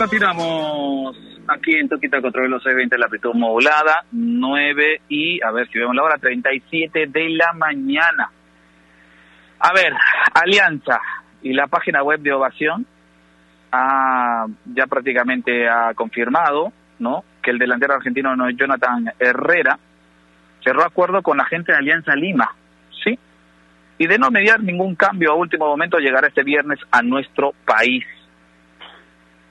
Continuamos, aquí en Toquita contra los 20 la amplitud modulada, 9 y, a ver si vemos la hora, 37 de la mañana. A ver, Alianza y la página web de Ovación ha, ya prácticamente ha confirmado ¿no? que el delantero argentino no Jonathan Herrera cerró acuerdo con la gente de Alianza Lima, ¿sí? Y de no mediar ningún cambio a último momento llegará este viernes a nuestro país.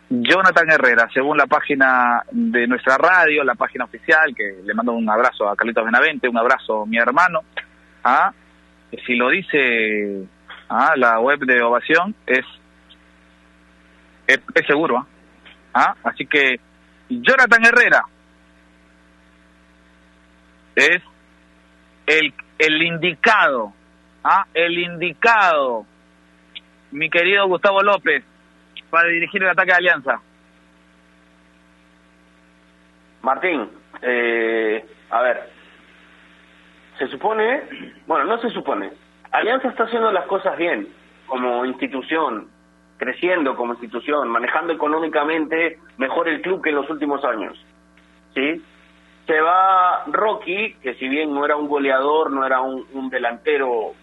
Jonathan Herrera, según la página de nuestra radio, la página oficial, que le mando un abrazo a Carlitos Benavente, un abrazo a mi hermano, ¿ah? si lo dice ¿ah? la web de Ovación, es, es, seguro. ¿ah? ¿Ah? Así que Jonathan Herrera es el, el indicado, ¿ah? el indicado, mi querido Gustavo López, para dirigir el ataque de Alianza? Martín, eh, a ver, se supone, bueno, no se supone, Alianza está haciendo las cosas bien como institución, creciendo como institución, manejando económicamente mejor el club que en los últimos años, ¿sí? Se va Rocky, que si bien no era un goleador, no era un, un delantero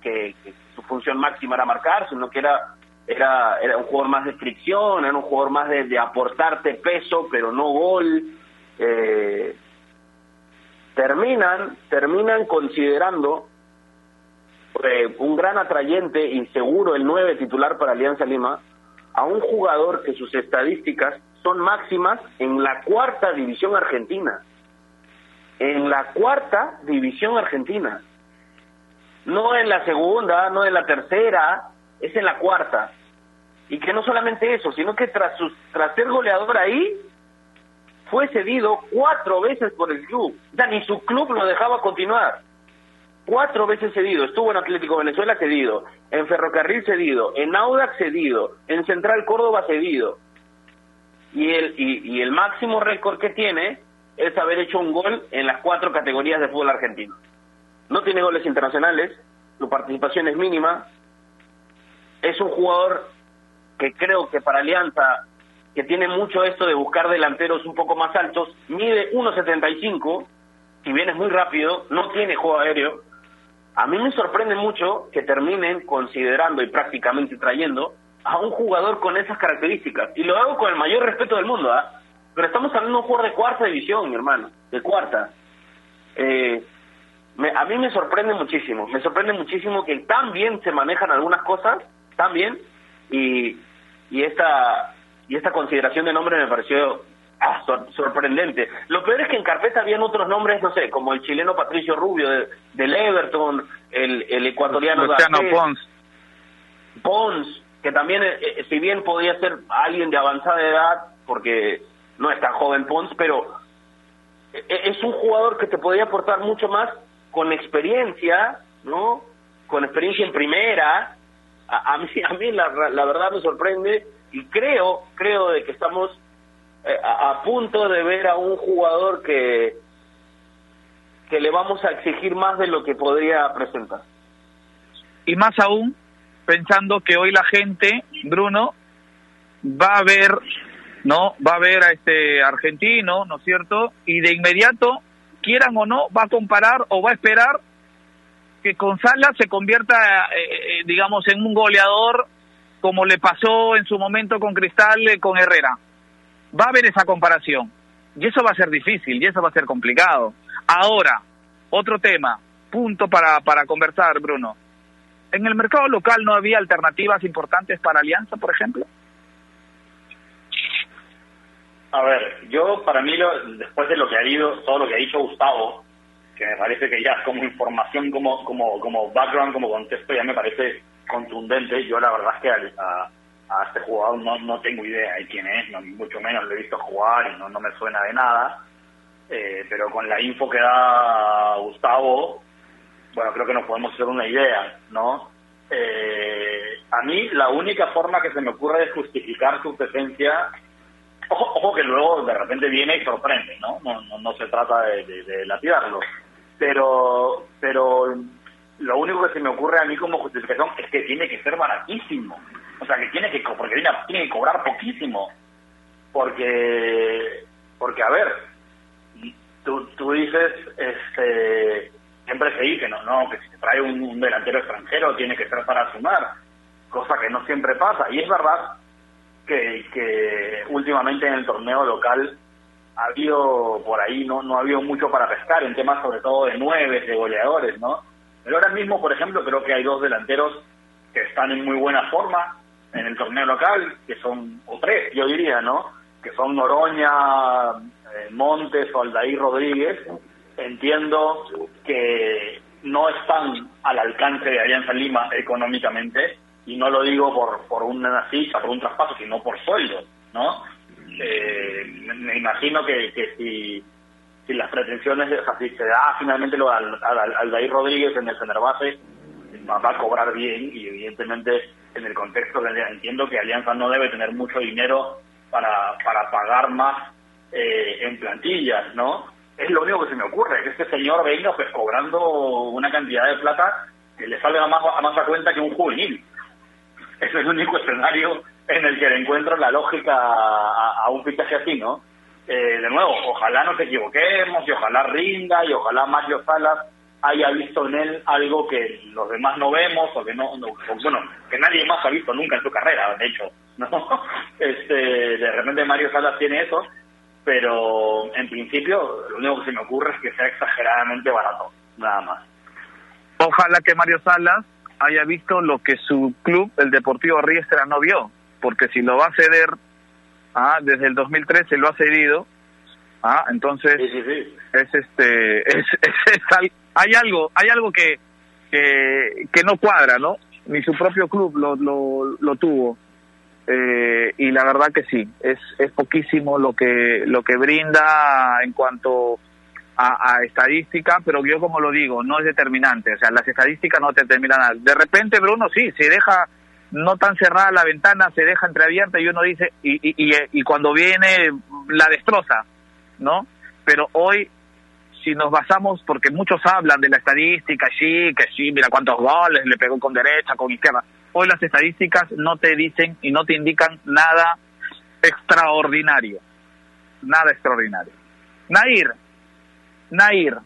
que, que su función máxima era marcar, sino que era era, era un jugador más de fricción, era un jugador más de, aportarte peso, pero no gol. Eh, terminan, terminan considerando eh, un gran atrayente y seguro el 9 titular para Alianza Lima a un jugador que sus estadísticas son máximas en la cuarta división argentina. En la cuarta división argentina. No en la segunda, no en la tercera, es en la cuarta. Y que no solamente eso, sino que tras, tras ser goleador ahí, fue cedido cuatro veces por el club. Sea, ni su club lo dejaba continuar. Cuatro veces cedido. Estuvo en Atlético Venezuela cedido, en Ferrocarril cedido, en Audax cedido, en Central Córdoba cedido. Y el, y el máximo récord que tiene es haber hecho un gol en las cuatro categorías de fútbol argentino. No tiene goles internacionales, su participación es mínima, es un jugador que creo que para Alianza, que tiene mucho esto de buscar delanteros un poco más altos, mide 1.75, si bien es muy rápido, no tiene juego aéreo. A mí me sorprende mucho que terminen considerando y prácticamente trayendo a un jugador con esas características. Y lo hago con el mayor respeto del mundo, ¿ah? Pero estamos hablando de un jugador de cuarta división, mi hermano, de cuarta. Eh, me, a mí me sorprende muchísimo, me sorprende muchísimo que tan bien se manejan algunas cosas, tan bien, y, y esta y esta consideración de nombre me pareció ah, sor- sorprendente. Lo peor es que en carpeta habían otros nombres, no sé, como el chileno Patricio Rubio de, del Everton, el, el ecuatoriano Luciano Garcés, Pons. Pons, que también, eh, eh, si bien podía ser alguien de avanzada edad, porque no es tan joven Pons, pero eh, es un jugador que te podría aportar mucho más con experiencia, ¿no? Con experiencia en primera, a, mí, a mí la, la verdad me sorprende y creo, creo de que estamos eh, a, punto de ver a un jugador que, que le vamos a exigir más de lo que podría presentar. Y más aún, pensando que hoy la gente, Bruno, va a ver, ¿no? Va a ver a este argentino, ¿no es cierto? Y de inmediato, quieran o no, va a comparar o va a esperar que con se convierta, eh, eh, digamos, en un goleador como le pasó en su momento con Cristal, con Herrera va a haber esa comparación. Y eso va a ser difícil y eso va a ser complicado. Ahora, otro tema, punto para, para conversar, Bruno. ¿En el mercado local no había alternativas importantes para Alianza, por ejemplo? A ver, yo para mí, después de lo que ha ido, todo lo que ha dicho Gustavo, que me parece que ya como información, como, como, como background, como contexto, ya me parece contundente. Yo la verdad es que a, a este jugador no, no tengo idea de quién es, no, mucho menos lo he visto jugar y no, no me suena de nada. Eh, pero con la info que da Gustavo, bueno, creo que nos podemos hacer una idea, ¿no? Eh, a mí la única forma que se me ocurre de justificar su presencia, ojo, ojo que luego de repente viene y sorprende, ¿no? No, no, no se trata de, de, pero, pero lo único que se me ocurre a mí como justificación es que tiene que ser baratísimo. O sea, que tiene que, porque tiene que cobrar poquísimo. Porque, porque a ver, tú, tú dices, este, siempre se dice, no, no, que si se trae un, delantero extranjero tiene que ser para sumar, cosa que no siempre pasa. Y es verdad que, que últimamente en el torneo local ha habido por ahí, no, no ha habido mucho para pescar en temas sobre todo de nueve, de goleadores, ¿no? Pero ahora mismo, por ejemplo, creo que hay dos delanteros que están en muy buena forma en el torneo local, que son, o tres, yo diría, ¿no? Que son Noroña, eh, Montes o Aldair Rodríguez. Entiendo que no están al alcance de Alianza Lima económicamente, y no lo digo por, por una ficha, por un traspaso, sino por sueldo, ¿no? Eh, me imagino que, que si, las pretensiones, o sea, si se da finalmente lo al, al, Aldair Rodríguez en el Fenerbahce, va a cobrar bien y evidentemente en el contexto de entiendo que Alianza no debe tener mucho dinero para, para pagar más eh, en plantillas, ¿no? Es lo único que se me ocurre, que este señor venga pues cobrando una cantidad de plata que le salga más a más a cuenta que un juvenil. *laughs* Es el único escenario en el que le encuentro la lógica a, un fichaje así, ¿no? Eh, de nuevo, ojalá nos equivoquemos y ojalá rinda y ojalá Mario Salas haya visto en él algo que los demás no vemos o que no, bueno, que nadie más ha visto nunca en su carrera, de hecho, ¿no? *laughs* Este, de repente Mario Salas tiene eso, pero en principio lo único que se me ocurre es que sea exageradamente barato, nada más. Ojalá que Mario Salas haya visto lo que su club, el Deportivo Riestra, no vio, porque si lo va a ceder ah, desde el 2013 lo ha cedido, ah, entonces es este *laughs* es, es, es, hay algo, hay algo que, que, no cuadra, ¿no? Ni su propio club lo, lo, lo tuvo. Eh, y la verdad que sí, es, es poquísimo lo que, lo que brinda en cuanto a, a, estadística, pero yo como lo digo, no es determinante, o sea, las estadísticas no determinan nada. De repente Bruno sí, se deja no tan cerrada la ventana, se deja entreabierta y uno dice, y, y, y, y cuando viene la destroza, ¿no? Pero hoy si nos basamos, porque muchos hablan de la estadística, sí, que sí, mira cuántos goles le pegó con derecha, con izquierda. Hoy las estadísticas no te dicen y no te indican nada extraordinario. Nada extraordinario. Nair, Nair,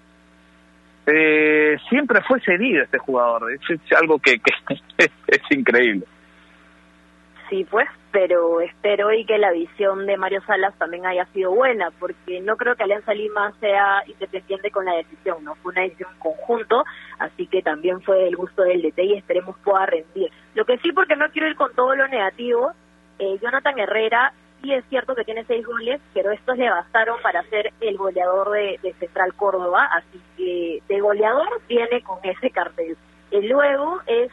eh, siempre fue cedido este jugador. Es, algo que, que *laughs* es increíble. Sí, pues pero espero y que la visión de Mario Salas también haya sido buena, porque no creo que Alianza Lima sea independiente con la decisión, no fue una decisión conjunto, así que también fue el gusto del DT y esperemos pueda rendir. Lo que sí, porque no quiero ir con todo lo negativo, eh, Jonathan Herrera sí es cierto que tiene seis goles, pero estos le bastaron para ser el goleador de, Central Córdoba, así que de goleador viene con ese cartel. Y luego es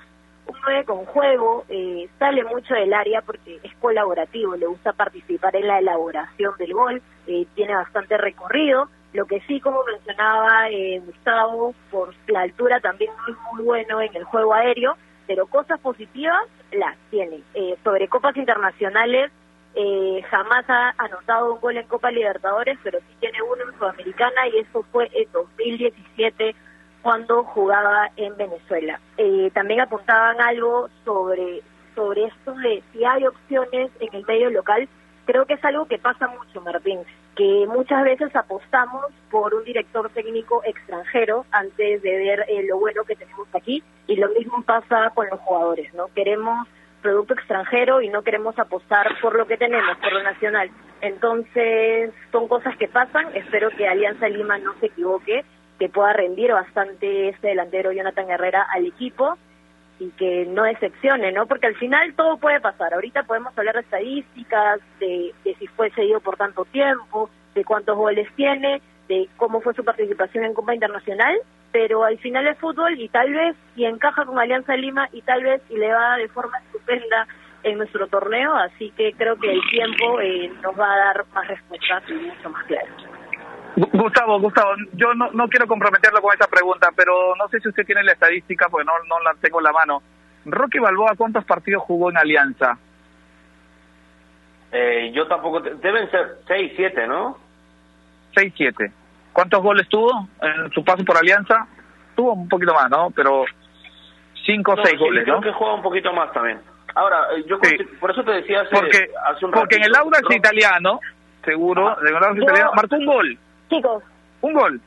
un 9 con juego, eh, sale mucho del área porque es colaborativo, le gusta participar en la elaboración del gol, eh, tiene bastante recorrido, lo que sí, como mencionaba eh, Gustavo, por la altura también es muy bueno en el juego aéreo, pero cosas positivas las tiene. Eh, sobre copas internacionales, eh, jamás ha anotado un gol en Copa Libertadores, pero sí tiene uno en Sudamericana y eso fue en 2017 cuando jugaba en Venezuela. Eh, también apuntaban algo sobre, sobre esto de si hay opciones en el medio local. Creo que es algo que pasa mucho, Martín, que muchas veces apostamos por un director técnico extranjero antes de ver eh, lo bueno que tenemos aquí y lo mismo pasa con los jugadores, ¿no? Queremos producto extranjero y no queremos apostar por lo que tenemos, por lo nacional. Entonces, son cosas que pasan. Espero que Alianza Lima no se equivoque, que pueda rendir bastante este delantero Jonathan Herrera al equipo y que no decepcione, ¿no? Porque al final todo puede pasar. Ahorita podemos hablar de estadísticas, de, si fue seguido por tanto tiempo, de cuántos goles tiene, de cómo fue su participación en Copa Internacional, pero al final es fútbol y tal vez y encaja con Alianza Lima y tal vez y le va de forma estupenda en nuestro torneo, así que creo que el tiempo eh, nos va a dar más respuestas y mucho más claras. Gustavo, Gustavo, yo no, no quiero comprometerlo con esta pregunta, pero no sé si usted tiene la estadística, porque no, no la tengo en la mano. Rocky Balboa, ¿cuántos partidos jugó en Alianza? Eh, yo tampoco, deben ser 6, 7, ¿no? 6, 7. ¿Cuántos goles tuvo en su paso por Alianza? Tuvo un poquito más, ¿no? Pero 5 o 6 sí, goles, creo ¿no? que juega un poquito más también. Ahora, eh, yo Sí. por eso te decía hace, Porque, hace un porque en el Audax italiano, seguro, en el Audax Yo- italiano, marcó un gol. Chicos, Un gol.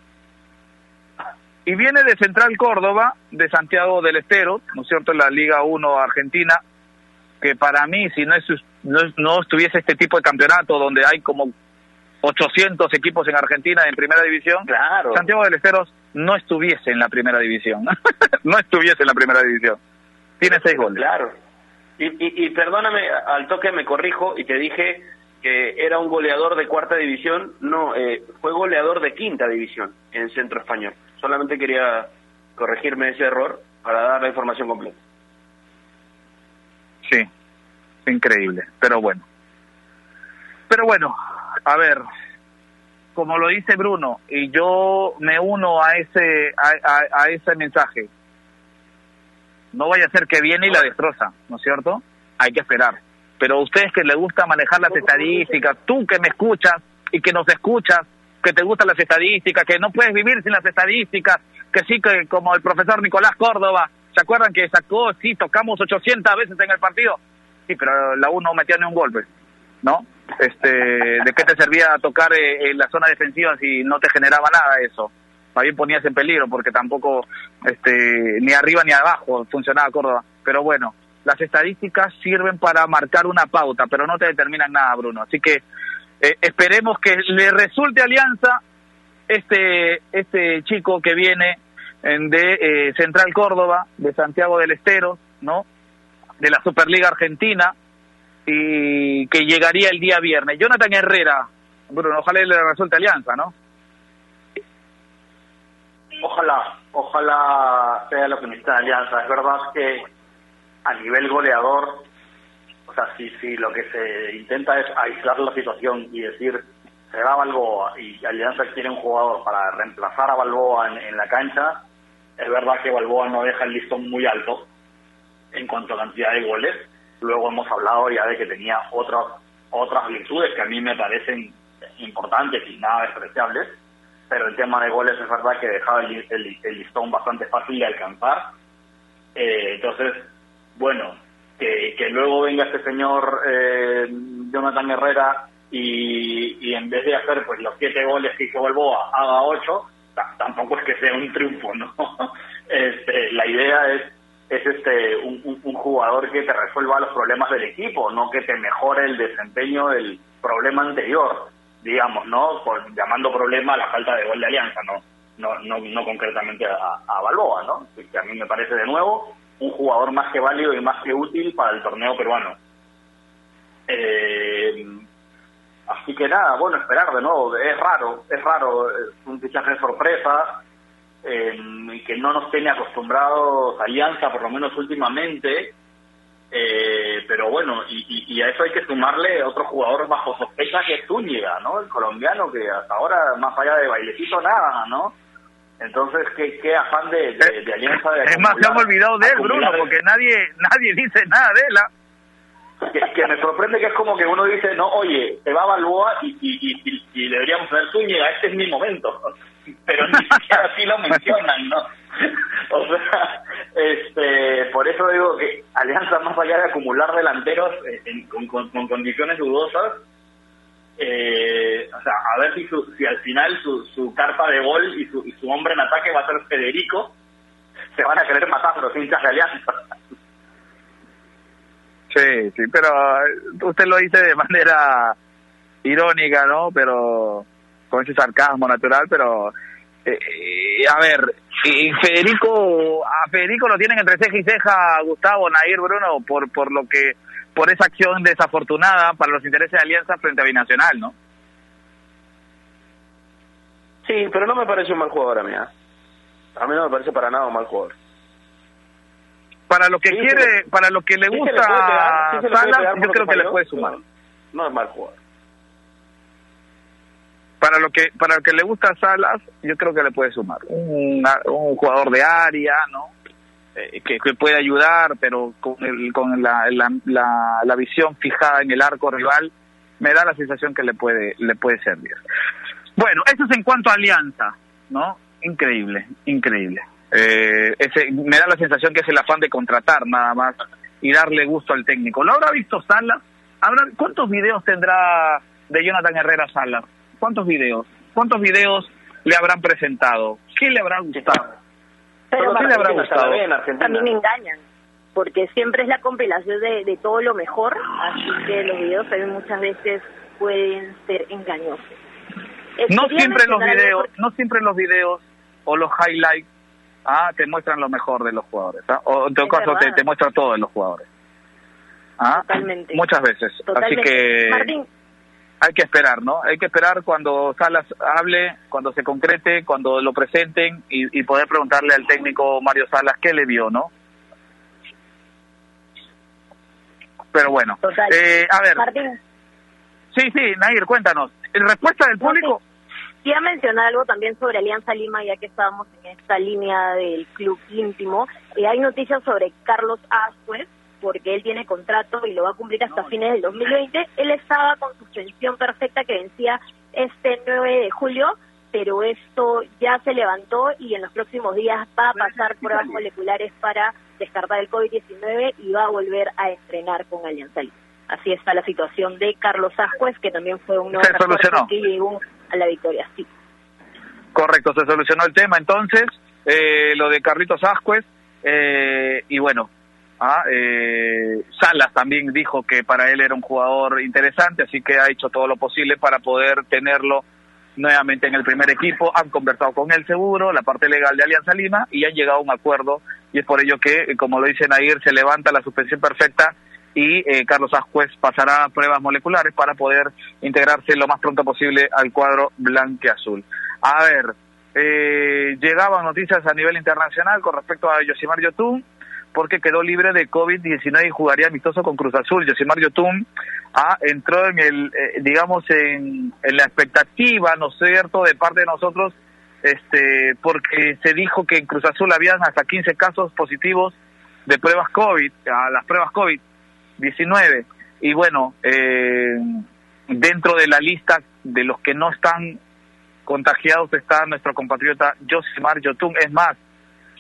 Y viene de Central Córdoba, de Santiago del Estero, ¿no es cierto?, en la Liga 1 Argentina, que para mí, si no, es, no, es- no estuviese este tipo de campeonato donde hay como 800 equipos en Argentina en primera división, Claro. Santiago del Estero no estuviese en la primera división. *laughs* no estuviese en la primera división. Tiene seis goles. Claro. Y, y, y perdóname, al toque me corrijo y te dije que era un goleador de cuarta división. No, eh, fue goleador de quinta división en Centro Español. Solamente quería corregirme ese error para dar la información completa. Sí, increíble, pero bueno. Pero bueno, a ver, como lo dice Bruno, y yo me uno a ese, a, a- a ese mensaje, no vaya a ser que viene y la destroza, ¿no es cierto? Hay que esperar. Pero a ustedes que les gusta manejar las estadísticas, tú que me escuchas y que nos escuchas, que te gustan las estadísticas, que no puedes vivir sin las estadísticas, que sí, que como el profesor Nicolás Córdoba, ¿se acuerdan que sacó, sí, tocamos 800 veces en el partido? Sí, pero la U no metía ni un golpe, ¿no? Este, ¿De qué te servía tocar eh, en la zona defensiva si no te generaba nada eso? Bien ponías en peligro porque tampoco este, ni arriba ni abajo funcionaba Córdoba. Pero bueno, las estadísticas sirven para marcar una pauta, pero no te determinan nada, Bruno. Así que eh, esperemos que le resulte alianza este este chico que viene en de eh, Central Córdoba, de Santiago del Estero, ¿no? De la Superliga Argentina y que llegaría el día viernes. Jonathan Herrera, Bruno, ojalá le resulte alianza, ¿no? Ojalá, ojalá sea lo que necesita Alianza. Es verdad que a nivel goleador, o sea, si, si lo que se intenta es aislar la situación y decir, se da Balboa y Alianza quiere un jugador para reemplazar a Balboa en, en la cancha, es verdad que Balboa no deja el listón muy alto en cuanto a cantidad de goles. Luego hemos hablado ya de que tenía otras otras virtudes que a mí me parecen importantes y nada despreciables pero el tema de goles es verdad que dejaba el, el- el listón bastante fácil de alcanzar. Eh, entonces, bueno, que, luego venga este señor eh, Jonathan Herrera y, y en vez de hacer pues los siete goles que hizo Balboa, haga ocho, ta- tampoco es que sea un triunfo, ¿no? *laughs* este, la idea es es este un jugador que te resuelva los problemas del equipo, no que te mejore el desempeño del problema anterior digamos, ¿no? Por, llamando problema a la falta de gol de Alianza, ¿no? No, no, no concretamente a, a Balboa, ¿no? Que a mí me parece de nuevo un jugador más que válido y más que útil para el torneo peruano. Eh, así que nada, bueno, esperar de nuevo. Es raro, es raro, es un fichaje de sorpresa eh, que no nos tiene acostumbrados Alianza, por lo menos últimamente. Eh, pero bueno, y, y- y a eso hay que sumarle otro jugador bajo sospecha que es Zúñiga, ¿no? El colombiano que hasta ahora, más allá de bailecito, nada, ¿no? Entonces, ¿qué, qué afán de, de, de alianza de Es más, se han olvidado de él, Bruno, porque nadie nadie dice nada de él. ¿ah? que, que me sorprende que es como que uno dice, no, oye, te va Balboa y, y, y, y- deberíamos tener Zúñiga, este es mi momento. *laughs* Pero ni siquiera así lo mencionan, ¿no? *laughs* O sea, este, por eso digo que Alianza, más allá de acumular delanteros eh, en- con, con- con condiciones dudosas, eh, o sea, a ver si, su- si al final su, su carta de gol y su, y su hombre en ataque va a ser Federico, se van a querer matar los hinchas de Alianza. Sí, sí, pero eh, usted lo dice de manera irónica, ¿no? Pero con ese sarcasmo natural, pero eh, eh, a ver, y Federico, a Federico lo tienen entre ceja y ceja Gustavo, Nair, Bruno, por por lo que por esa acción desafortunada para los intereses de Alianza frente a Binacional, ¿no? Sí, pero no me parece un mal jugador a mí. A mí no me parece para nada un mal jugador. Para lo que Sí, quiere, para lo que le Sí gusta sí Salas, yo creo que le puede sumar. No es mal jugador. para lo que para lo que le gusta a Salas yo creo que le puede sumar un, un jugador de área no que, que puede ayudar pero con el, con la, la, la, visión fijada en el arco rival me da la sensación que le puede le puede servir bueno eso es en cuanto a alianza no increíble increíble eh, ese me da la sensación que es el afán de contratar nada más y darle gusto al técnico lo habrá visto Salas habrá cuántos videos tendrá de Jonathan Herrera Salas ¿Cuántos videos? ¿Cuántos videos le habrán presentado? ¿Qué le habrá gustado? Pero ¿Qué le habrá gustado? en también me engañan, porque siempre es la compilación de, de todo lo mejor, así que los videos también muchas veces pueden ser engañosos. No siempre los mencionar algo videos, porque- no siempre los videos o los highlights ah, te muestran lo mejor de los jugadores. ¿ah? O en todo Es caso te, te muestra todo de los jugadores. ¿Ah? Totalmente. Muchas veces. Totalmente. Así que Martín, hay que esperar, ¿no? Hay que esperar cuando Salas hable, cuando se concrete, cuando lo presenten y, y poder preguntarle al técnico Mario Salas qué le vio, ¿no? Pero bueno, total. eh, a ver, Martín, sí, sí, Nair, cuéntanos. ¿Respuesta del público? quería mencionar algo también sobre Alianza Lima, ya que estábamos en esta línea del club íntimo. Eh, hay noticias sobre Carlos Ascuez, porque él tiene contrato y lo va a cumplir hasta fines del 2020. Él estaba con suspensión perfecta que vencía este 9 de julio, pero esto ya se levantó y en los próximos días va a pasar pruebas moleculares para descartar el COVID-19 y va a volver a entrenar con Alianza Lima. Así está la situación de Carlos Ascuez, que también fue un nuevo Se refuerzo solucionó. que llegó a la victoria. Sí. Correcto, se solucionó el tema entonces, eh, lo de Carlitos Ascuez, eh, y bueno, ah, eh, Salas también dijo que para él era un jugador interesante, así que ha hecho todo lo posible para poder tenerlo nuevamente en el primer equipo, han conversado con él seguro, la parte legal de Alianza Lima, y han llegado a un acuerdo, y es por ello que, eh, como lo dicen ayer, se levanta la suspensión perfecta y eh, Carlos Ascuez pasará a pruebas moleculares para poder integrarse lo más pronto posible al cuadro blanqueazul. A ver, eh, llegaban noticias a nivel internacional con respecto a Yosimar Yotun, porque quedó libre de COVID-19 y jugaría amistoso con Cruz Azul. Yosimar Yotun ah, entró en el, eh, digamos, en, en la expectativa, ¿no es cierto?, de parte de nosotros, este, porque se dijo que en Cruz Azul habían hasta 15 casos positivos de pruebas COVID, a las pruebas COVID-19. Y bueno, eh, dentro de la lista de los que no están contagiados está nuestro compatriota Josimar Yotun. Es más,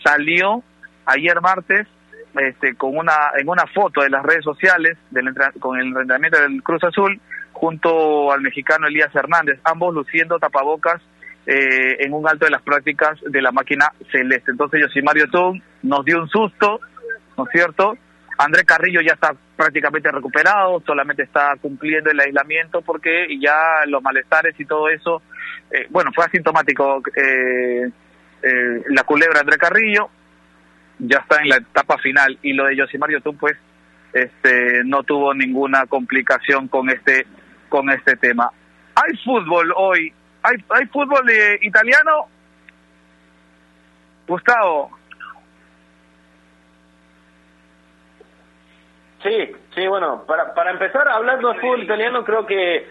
salió ayer martes este, con una en una foto de las redes sociales del con el entrenamiento del Cruz Azul junto al mexicano Elías Hernández, ambos luciendo tapabocas eh, en un alto de las prácticas de la máquina celeste. Entonces Josimar Yotun nos dio un susto, ¿no es cierto? André Carrillo ya está prácticamente recuperado, solamente está cumpliendo el aislamiento porque ya los malestares y todo eso, eh, bueno, fue asintomático eh, eh, la culebra André Carrillo, ya está en la etapa final y lo de Josimar Yotun pues este no tuvo ninguna complicación con este con este tema. Hay fútbol hoy, hay hay fútbol eh, italiano. Gustavo, Sí, sí, bueno, para, para empezar, hablando de fútbol italiano, creo que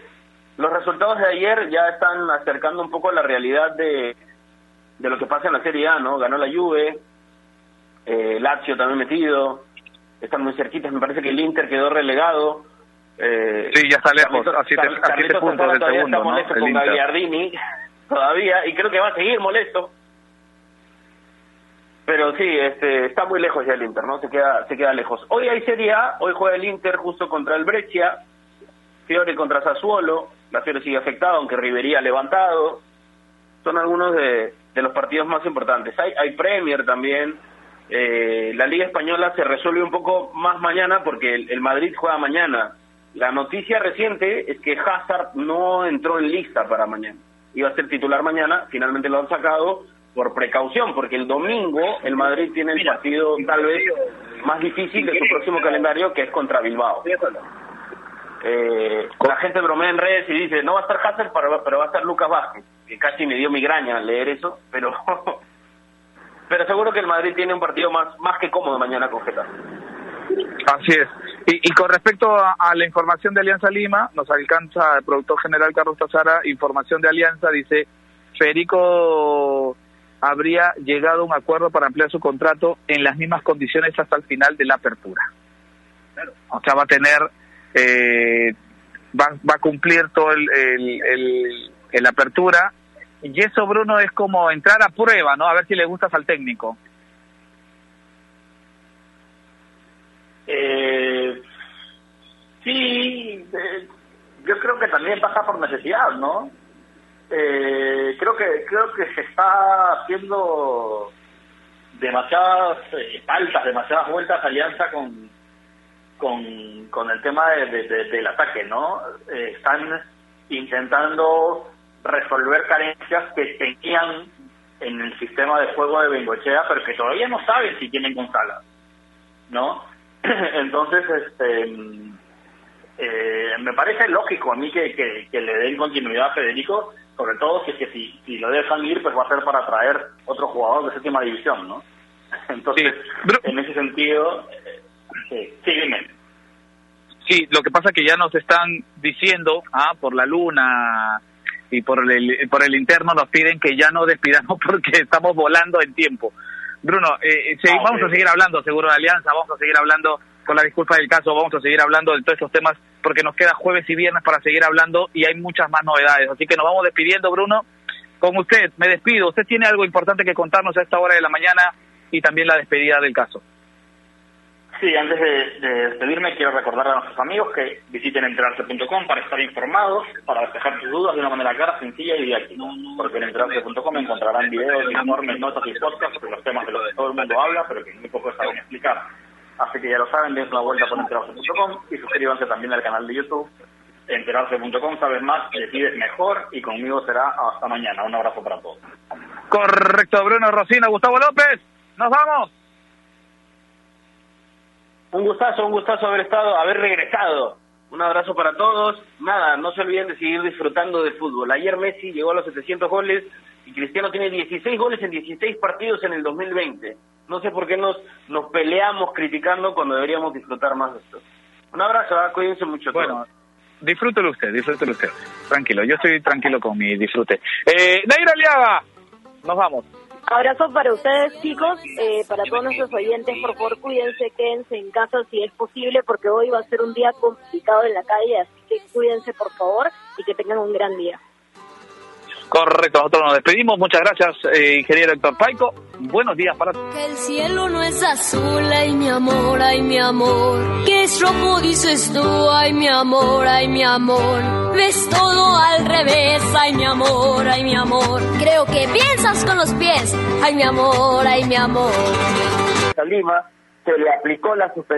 los resultados de ayer ya están acercando un poco la realidad de, de lo que pasa en la Serie A, ¿no? Ganó la Juve, eh, Lazio también metido, están muy cerquitas, me parece que el Inter quedó relegado. Eh, sí, ya está lejos, a siete, a siete puntos del segundo, está molesto ¿no? con. Gagliardini *laughs* todavía, y creo que va a seguir molesto. Pero sí, este, está muy lejos ya el Inter, ¿no? Se queda, se queda lejos. Hoy hay Serie A, hoy juega el Inter justo contra el Brescia, Fiore contra Sassuolo, la Fiore sigue afectada, aunque Rivería ha levantado. Son algunos de, de los partidos más importantes. Hay, hay Premier también. Eh, la Liga Española se resuelve un poco más mañana porque el, el Madrid juega mañana. La noticia reciente es que Hazard no entró en lista para mañana. Iba a ser titular mañana, finalmente lo han sacado por precaución, porque el domingo el Madrid tiene el partido tal vez más difícil de su próximo calendario, que es contra Bilbao. Eh, la gente bromea en redes y dice, no va a estar Hazard, pero, va a estar Lucas Vázquez, que casi me dio migraña leer eso, pero *laughs* pero seguro que el Madrid tiene un partido más más que cómodo mañana con Getafe. Así es. Y, y con respecto a, a la información de Alianza Lima, nos alcanza el productor general Carlos Tazara, información de Alianza, dice, Federico habría llegado a un acuerdo para ampliar su contrato en las mismas condiciones hasta el final de la apertura. O sea, va a tener, eh, va, va a cumplir todo el, el, el- el apertura. Y eso, Bruno, es como entrar a prueba, ¿no? A ver si le gustas al técnico. Eh, sí, eh, yo creo que también pasa por necesidad, ¿no? Eh, creo que creo que se está haciendo demasiadas eh, faltas, demasiadas vueltas alianza con con, con el tema de- de- de- del ataque, ¿no? Eh, están intentando resolver carencias que tenían en el sistema de juego de Bengochea, pero que todavía no saben si tienen González, ¿no? *clears throat* Entonces, este, eh, me parece lógico a mí que, que, que le den continuidad a Federico, sobre todo si es que si, si lo dejan ir, pues va a ser para traer otro jugador de séptima división, ¿no? *laughs* Entonces, en ese sentido, eh, sí, sí, dime. Sí, lo que pasa es que ya nos están diciendo, ah, por la luna y por el, por el interno nos piden que ya no despidamos *laughs* porque estamos volando en tiempo. Bruno, eh, eh, Ah, vamos a seguir hablando seguro de Alianza, vamos a seguir hablando con la disculpa del caso, vamos a seguir hablando de todos estos temas porque nos queda jueves y viernes para seguir hablando y hay muchas más novedades. Así que nos vamos despidiendo, Bruno. Con usted, me despido. Usted tiene algo importante que contarnos a esta hora de la mañana y también la despedida del caso. Sí, antes de, de despedirme, quiero recordar a nuestros amigos que visiten enterarse.com para estar informados, para despejar sus dudas de una manera clara, sencilla y didáctica. Porque en enterarse.com encontrarán videos, informes, notas y podcasts sobre los temas de los que todo el mundo habla, pero que muy poco saben explicar. Así que ya lo saben, den una vuelta por enterarse.com y suscríbanse también al canal de YouTube. Enterarse.com, sabes más, decides mejor y conmigo será hasta mañana. Un abrazo para todos. Correcto, Bruno Rocino, Gustavo López. Nos vamos. Un gustazo, un gustazo haber estado, haber regresado. Un abrazo para todos. Nada, no se olviden de seguir disfrutando del fútbol. Ayer Messi llegó a los 700 goles y Cristiano tiene 16 goles en 16 partidos en el 2020. No sé por qué nos, nos peleamos criticando cuando deberíamos disfrutar más de esto. Un abrazo, ¿ah? cuídense mucho. Bueno, disfrútelo usted, disfrútelo usted. Tranquilo, yo estoy tranquilo con mi disfrute. Eh, Naira Aliaga, nos vamos. Abrazo para ustedes, chicos, eh, para todos nuestros oyentes, por favor, cuídense, quédense en casa si es posible, porque hoy va a ser un día complicado en la calle, así que cuídense, por favor, y que tengan un gran día. Correcto, nosotros nos despedimos. Muchas gracias, eh, ingeniero Héctor Paico. Buenos días para todos. Que el cielo no es azul, ay mi amor, ay mi amor. Que es rojo, dices tú, ay mi amor, ay mi amor. Ves todo al revés, ay mi amor, ay mi amor. Creo que piensas con los pies, ay mi amor, ay mi amor. Lima se le aplicó la suspensión.